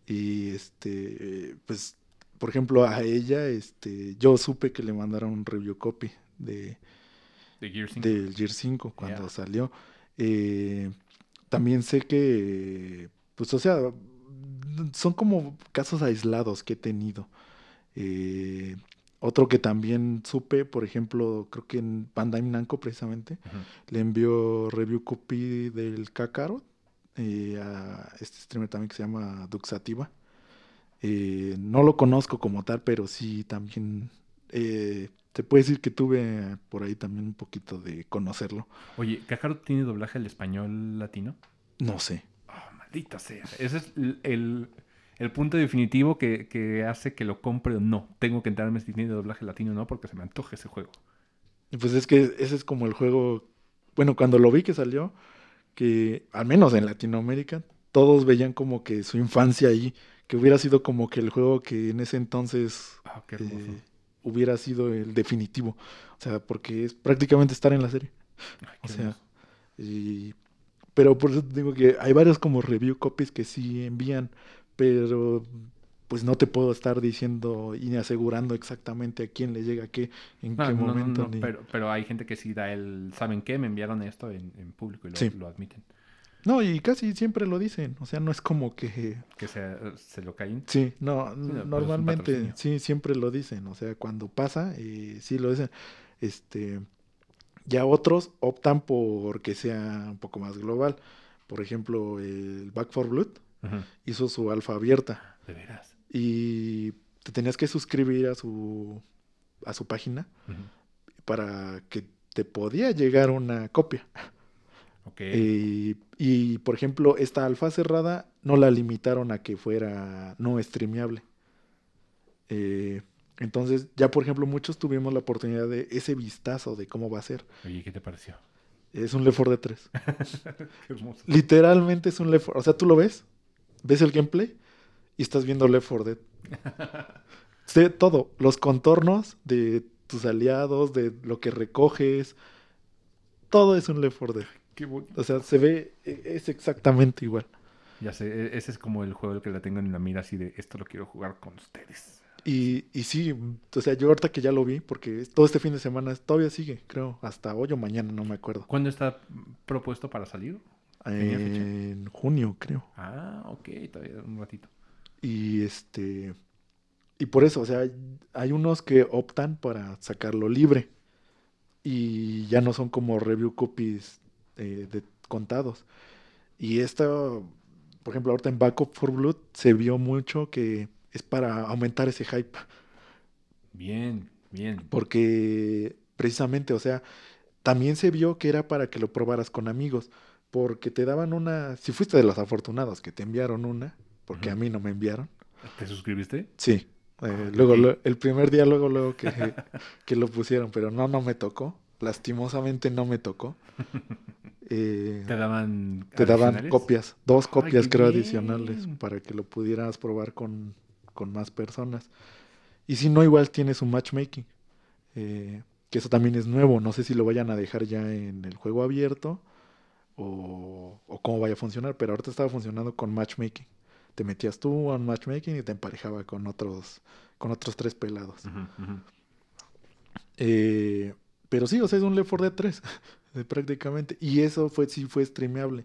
Y este, pues, por ejemplo, a ella, este, yo supe que le mandaron un review copy de,
De Gear 5.
del Gear 5 cuando
Yeah.
salió. Eh, también sé que, pues, o sea, son como casos aislados que he tenido. Eh, otro que también supe, por ejemplo, creo que en Bandai Namco precisamente, le envió review copy del Kakarot eh, a este streamer también que se llama Duxativa. Eh, no lo conozco como tal, pero sí también te puedo decir que tuve por ahí también un poquito de conocerlo.
Oye, ¿Kakarot tiene doblaje al español latino?
No sé.
Oh, maldita sea. Ese es el, el- el punto definitivo que, que hace que lo compre o no. Tengo que enterarme si tiene doblaje latino o no porque se me antoja ese juego.
Pues es que ese es como el juego bueno, cuando lo vi que salió, que al menos en Latinoamérica, todos veían como que su infancia ahí, que hubiera sido como que el juego que en ese entonces
Ah, qué hermoso.
eh, hubiera sido el definitivo. O sea, porque es prácticamente estar en la serie.
Ay,
O sea, y, pero por eso te digo que hay varios como review copies que sí envían, pero pues no te puedo estar diciendo y asegurando exactamente a quién le llega qué, en
No,
qué
no,
momento.
no,
ni-
pero, pero hay gente que sí da el, ¿saben qué? Me enviaron esto en, en público y lo,
Sí.
lo admiten.
No, y casi siempre lo dicen. O sea, no es como que
Que se, se lo caen.
Sí, no, normalmente sí, siempre lo dicen, o sea, cuando pasa, eh, sí lo dicen. Este, ya otros optan por que sea un poco más global. Por ejemplo, el Back for Blood hizo su alfa abierta
De veras.
y te tenías que suscribir a su a su página para que te podía llegar una copia. Eh, y por ejemplo, esta alfa cerrada no la limitaron a que fuera no streameable. Eh, entonces, ya por ejemplo, muchos tuvimos la oportunidad de ese vistazo de cómo va a ser.
Oye, ¿qué te pareció?
Es un Left 4 Dead 3.
Qué hermoso.
Literalmente es un Left 4 O sea, tú lo ves, ves el gameplay y estás viendo Left 4 Dead. Sé todo, los contornos de tus aliados, de lo que recoges, todo es un Left 4 Dead.
Qué.
O sea, se ve, e- es exactamente igual.
Ya sé, e- ese es como el juego que la tengo en la mira así de esto lo quiero jugar con ustedes.
Y, y sí, o sea, yo ahorita que ya lo vi, porque todo este fin de semana todavía sigue, creo, hasta hoy o mañana, no me acuerdo.
¿Cuándo está propuesto para salir?
En junio, creo.
Ah, ok, todavía un ratito.
Y este. Y por eso, o sea, hay unos que optan para sacarlo libre. Y ya no son como review copies eh, de contados. Y esta, por ejemplo, ahorita en Backup for Blood se vio mucho que es para aumentar ese hype.
Bien, bien.
Porque precisamente, o sea, también se vio que era para que lo probaras con amigos. Porque te daban una. Si fuiste de los afortunados que te enviaron una, porque a mí no me enviaron.
¿Te suscribiste?
Sí. eh,
Ah,
luego, lo- el primer día, luego, luego que, que lo pusieron, pero no, no me tocó. Lastimosamente no me tocó. Eh,
¿Te daban
te daban copias, dos copias creo
bien.
adicionales para que lo pudieras probar con, con más personas. Y si no, igual tiene su matchmaking. eh, que eso también es nuevo. No sé si lo vayan a dejar ya en el juego abierto o, o cómo vaya a funcionar, pero ahorita estaba funcionando con matchmaking. Te metías tú a un matchmaking y te emparejaba con otros, con otros tres pelados. Eh, pero sí, o sea, es un Left 4 Dead 3, eh, prácticamente. Y eso fue, sí fue streameable.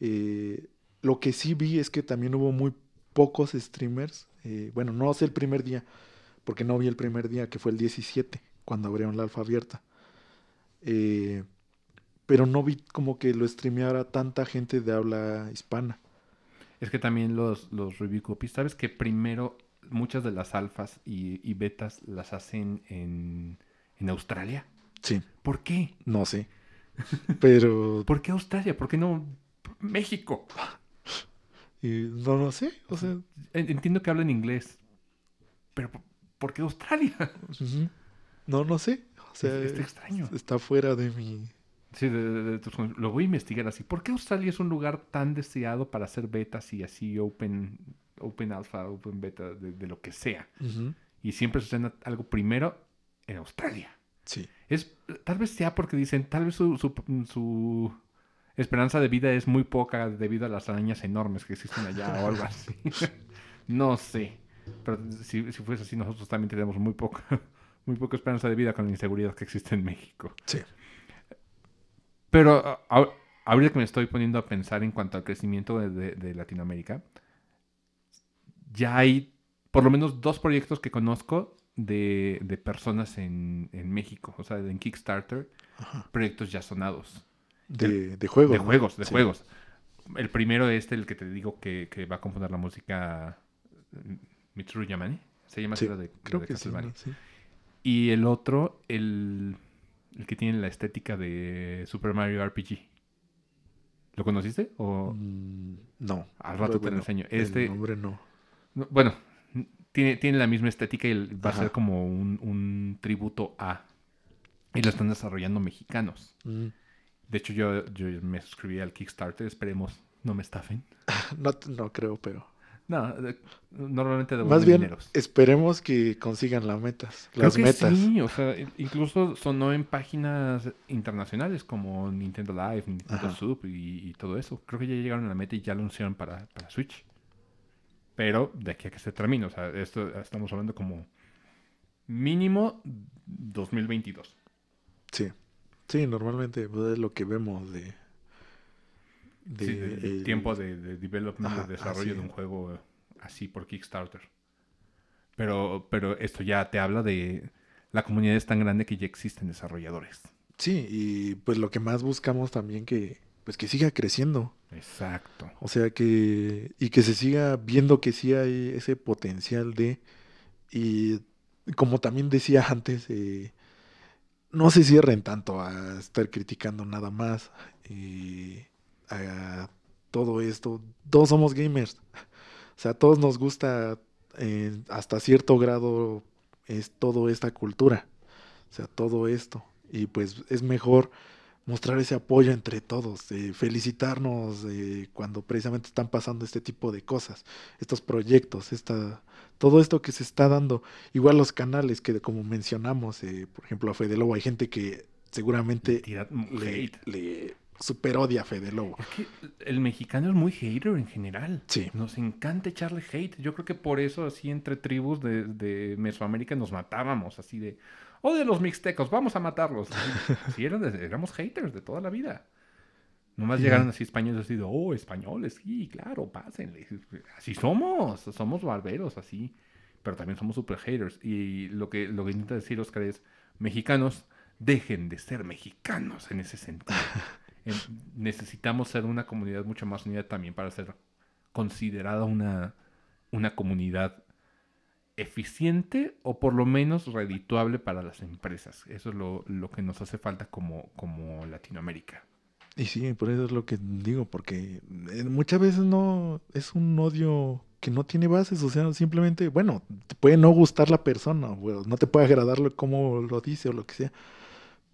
Eh, lo que sí vi es que también hubo muy pocos streamers. eh, bueno, no sé el primer día, porque no vi el primer día, que fue el 17, cuando abrieron la alfa abierta. Eh, pero no vi como que lo streameara tanta gente de habla hispana.
Es que también los, los review copies, ¿sabes que primero muchas de las alfas y, y betas las hacen en, en Australia?
Sí,
¿Por qué?
no sé. Pero
¿Por qué Australia? ¿Por qué no México?
eh, no lo sé. O sea,
En- Entiendo que hablan inglés, pero ¿por- ¿por qué Australia?
no, no sé. O sea,
Está extraño.
está fuera de mi,
Sí, de- de- de lo voy a investigar así. ¿Por qué Australia es un lugar tan deseado para hacer betas y así open, open alpha, open beta, de, lo que sea? Y siempre sucede algo primero en Australia.
Sí.
Es, tal vez sea porque dicen, tal vez su, su, su esperanza de vida es muy poca debido a las arañas enormes que existen allá o algo así. no sé. Pero si, si fuese así, nosotros también tenemos muy poca, muy poca esperanza de vida con la inseguridad que existe en México.
Sí.
Pero a- ahorita que me estoy poniendo a pensar en cuanto al crecimiento de, de- de Latinoamérica, ya hay por lo menos dos proyectos que conozco de, de personas en, en México, o sea, en Kickstarter,
Ajá.
proyectos ya sonados.
De, de juegos.
de
¿no?
juegos, de
Sí.
juegos. El primero es el que te digo que, que va a componer la música mm, Mitsuru Yamane. Se llama
Sí,
de,
Creo
de
que sí,
Castlevania.
¿no? Sí.
Y el otro, el, el que tiene la estética de Super Mario RPG. ¿Lo conociste? O
Mm, no.
al rato te lo enseño.
el
Este,
nombre no.
no, bueno, tiene, tiene la misma estética y va a ser como un, un tributo a. Y lo están desarrollando mexicanos.
Mm,
De hecho, yo, yo me suscribí al Kickstarter. Esperemos no me estafen.
no, no creo, pero...
No, de- normalmente
Más
devuelven
bien,
dineros.
esperemos que consigan las metas.
Creo
Las
que
metas.
sí, o sea, in- incluso sonó en páginas internacionales como Nintendo Live, Nintendo
Ajá.
Soup y, y todo eso. Creo que ya llegaron a la meta y ya lo anunciaron para, para Switch. Pero de aquí a que se termine, o sea, esto estamos hablando como mínimo 2022.
Sí. Sí, normalmente es lo que vemos de... de
Sí, el
el-
tiempo de, de development,
Ajá,
de desarrollo
así
de un juego así por Kickstarter. Pero, pero esto ya te habla de la comunidad es tan grande que ya existen desarrolladores.
Sí, y pues lo que más buscamos también que pues que siga creciendo.
Exacto.
O sea que y que se siga viendo que sí hay ese potencial de y como también decía antes eh, no se cierren tanto a estar criticando nada más eh, a todo esto. Todos somos gamers. O sea, a todos nos gusta eh, hasta cierto grado es toda esta cultura. O sea, todo esto. Y pues es mejor mostrar ese apoyo entre todos, eh, felicitarnos eh, cuando precisamente están pasando este tipo de cosas, estos proyectos, esta, todo esto que se está dando. Igual los canales que como mencionamos, eh, por ejemplo a Fede Lobo, hay gente que seguramente le, le super odia a Fede Lobo.
Es que el mexicano es muy hater en general.
Sí.
Nos encanta echarle hate. Yo creo que por eso así entre tribus de, de Mesoamérica nos matábamos, así de, oh, de los mixtecos, vamos a matarlos. Sí, eran de- éramos haters de toda la vida. Nomás
Ujú.
llegaron así españoles así de, oh, españoles, sí, claro, pásenle. Así somos, somos barberos, así. Pero también somos super haters. Y lo que, lo que intenta decir Oscar es, mexicanos, dejen de ser mexicanos en ese sentido. En- necesitamos ser una comunidad mucho más unida también para ser considerada una, una comunidad eficiente o por lo menos redituable para las empresas. Eso es lo, lo que nos hace falta como, como Latinoamérica.
Y sí, por eso es lo que digo, porque eh, muchas veces no es un odio que no tiene bases, o sea, simplemente, bueno, te puede no gustar la persona, o no te puede agradar lo- cómo lo dice o lo que sea,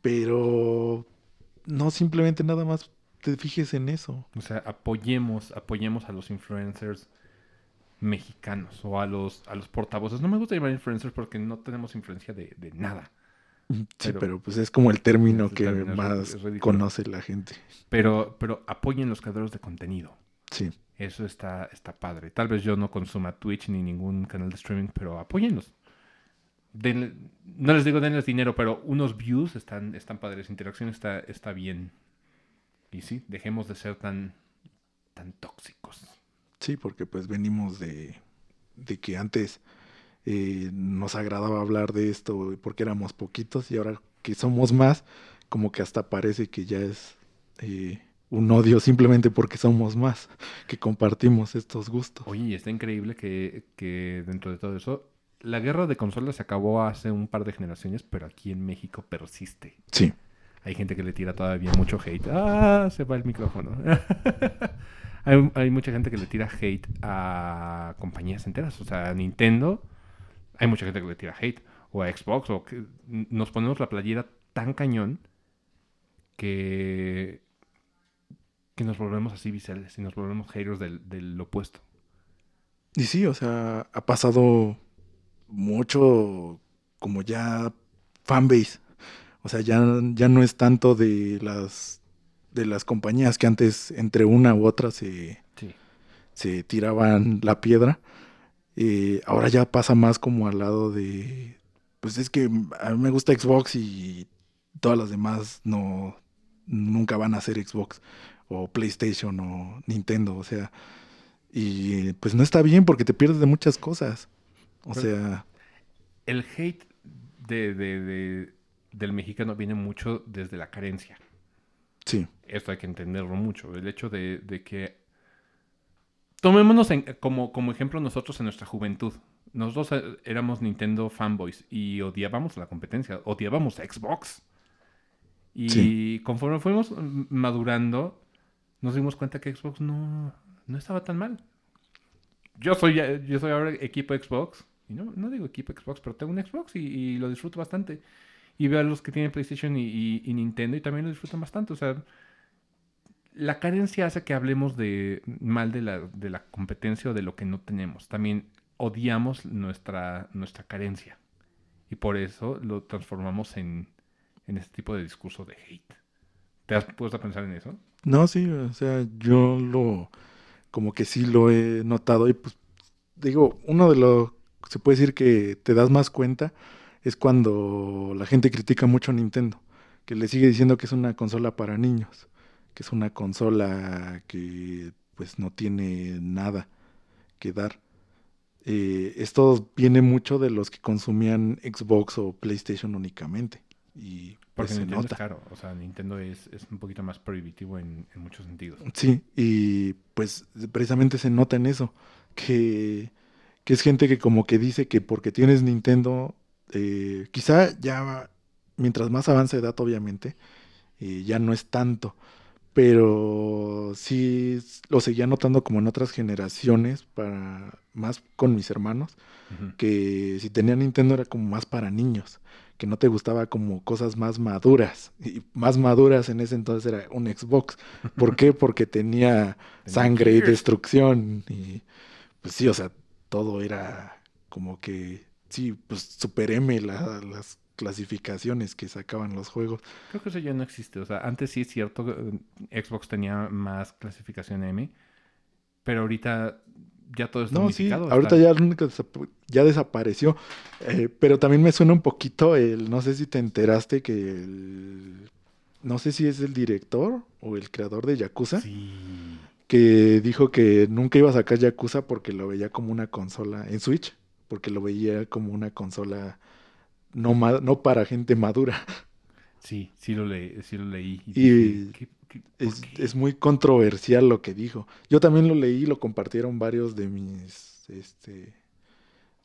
pero no simplemente nada más te fijes en eso.
O sea, apoyemos, apoyemos a los influencers mexicanos o a los, a los portavoces. No me gusta llamar influencers porque no tenemos influencia de, de nada.
Sí,
Pero-
pero, pues es como el término que
término
más conoce la gente.
Pero, pero apoyen los creadores de contenido.
Sí,
Eso está, está padre. Tal vez yo no consuma Twitch ni ningún canal de streaming, pero apóyenlos. Denle- no les digo denles dinero, pero unos views están, están padres. Interacción está, está bien. Y sí, dejemos de ser tan, tan tóxicos.
Sí, porque pues venimos de, de que antes eh, nos agradaba hablar de esto porque éramos poquitos y ahora que somos más, como que hasta parece que ya es eh, un odio simplemente porque somos más, que compartimos estos gustos.
Oye, y está increíble que, que dentro de todo eso, la guerra de consolas se acabó hace un par de generaciones, pero aquí en México persiste.
Sí,
Hay gente que le tira todavía mucho hate. Ah, se va el micrófono. hay, hay mucha gente que le tira hate a compañías enteras. O sea, a Nintendo. Hay mucha gente que le tira hate. O a Xbox. Nos ponemos la playera tan cañón que, que nos volvemos así viscerales y nos volvemos haters del, del opuesto.
y sí, o sea, ha pasado mucho como ya fanbase. O sea, ya, ya no es tanto de las de las compañías que antes entre una u otra se,
Sí.
se tiraban la piedra. Eh, ahora ya pasa más como al lado de, pues es que a mí me gusta Xbox y todas las demás no, nunca van a ser Xbox o PlayStation o Nintendo, o sea, y pues no está bien porque te pierdes de muchas cosas. O
Pero-
sea,
El hate de, de- de- del mexicano viene mucho desde la carencia.
sí,
Esto hay que entenderlo mucho. El hecho de, de que... Tomémonos en- como, como ejemplo nosotros en nuestra juventud. Nosotros eh, éramos Nintendo fanboys y odiábamos la competencia, odiábamos Xbox. Y
Sí.
conforme fuimos madurando, nos dimos cuenta que Xbox no, no estaba tan mal. Yo soy, ya- yo soy ahora equipo Xbox. Y no, no digo equipo Xbox, pero tengo un Xbox y, y lo disfruto bastante. y veo a los que tienen PlayStation y, y Nintendo y también lo disfrutan bastante. O sea, la carencia hace que hablemos de mal de la, de la competencia o de lo que no tenemos. También odiamos nuestra, nuestra carencia. Y por eso lo transformamos en, en este tipo de discurso de hate. ¿Te has puesto a pensar en eso?
No, sí, o sea, yo lo, como que sí lo he notado y pues digo, uno de los, se puede decir que te das más cuenta es cuando la gente critica mucho a Nintendo, que le sigue diciendo que es una consola para niños que es una consola que pues no tiene nada que dar. Eh, esto viene mucho de los que consumían Xbox o PlayStation únicamente. Y
pues, Porque Nintendo es caro, o sea, Nintendo es, un poquito más prohibitivo en, muchos sentidos.
Sí, y pues precisamente se nota en eso, que, que es gente que como que dice que porque tienes Nintendo, eh, quizá ya mientras más avance edad obviamente, eh, ya no es tanto, pero sí lo seguía notando como en otras generaciones, para más con mis hermanos, que si tenía Nintendo era como más para niños, que no te gustaba como cosas más maduras, y más maduras en ese entonces era un Xbox. ¿Por qué? Porque tenía sangre y destrucción, y pues sí, o sea, todo era como que, sí, pues super M las clasificaciones que sacaban los juegos.
Creo que eso ya no existe. O sea, antes sí es cierto, eh, Xbox tenía más clasificación M, pero ahorita ya todo es
no, Sí, ahorita ya, ya desapareció. Eh, pero también me suena un poquito el, no sé si te enteraste que el, no sé si es el director o el creador de Yakuza. Que dijo que nunca iba a sacar Yakuza porque lo veía como una consola en Switch, porque lo veía como una consola no, no para gente madura.
Sí, sí lo, leí. Sí lo leí
y, es, muy controversial lo que dijo. Yo también lo leí, lo compartieron varios de mis, este,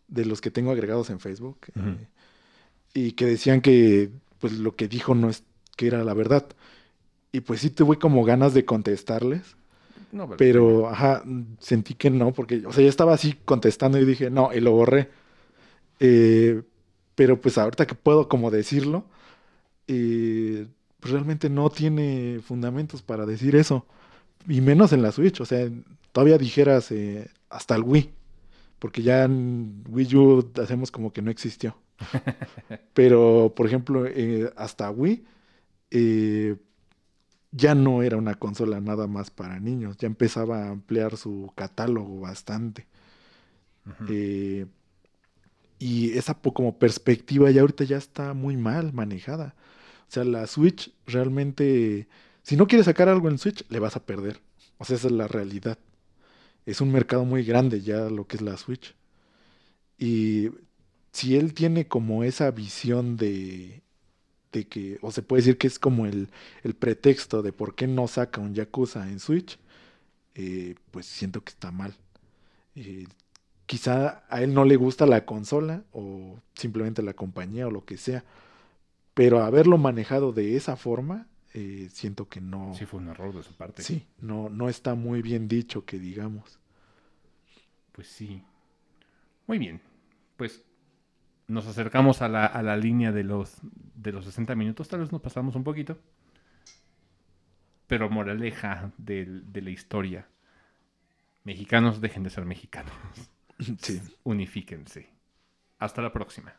de los que tengo agregados en Facebook, eh, y que decían que, pues, lo que dijo no es que era la verdad. Y pues sí tuve como ganas de contestarles. pero, ajá, sentí que no, porque, o sea, ya estaba así contestando y dije, no, y lo borré. Eh, pero pues ahorita que puedo como decirlo, eh, pues realmente no tiene fundamentos para decir eso. Y menos en la Switch, o sea, todavía dijeras eh, hasta el Wii, porque ya en Wii U hacemos como que no existió. Pero, por ejemplo, eh, hasta Wii ya no era una consola nada más para niños, ya empezaba a ampliar su catálogo bastante. Y esa como perspectiva ya ahorita ya está muy mal manejada. O sea, la Switch realmente, si no quieres sacar algo en Switch, le vas a perder. O sea, esa es la realidad. Es un mercado muy grande ya lo que es la Switch. Y si él tiene como esa visión de, de que, o se puede decir que es como el, el pretexto de por qué no saca un Yakuza en Switch, eh, pues siento que está mal. Eh, quizá a él no le gusta la consola o simplemente la compañía o lo que sea, pero haberlo manejado de esa forma, eh, siento que no.
Sí, fue un error de su parte.
Sí, no, no está muy bien dicho que digamos.
Pues sí. Muy bien. Pues nos acercamos a la, a la línea de los, de los 60 minutos. Tal vez nos pasamos un poquito. Pero moraleja de, de la historia. Mexicanos dejen de ser mexicanos.
Sí.
Unifíquense. Hasta la próxima.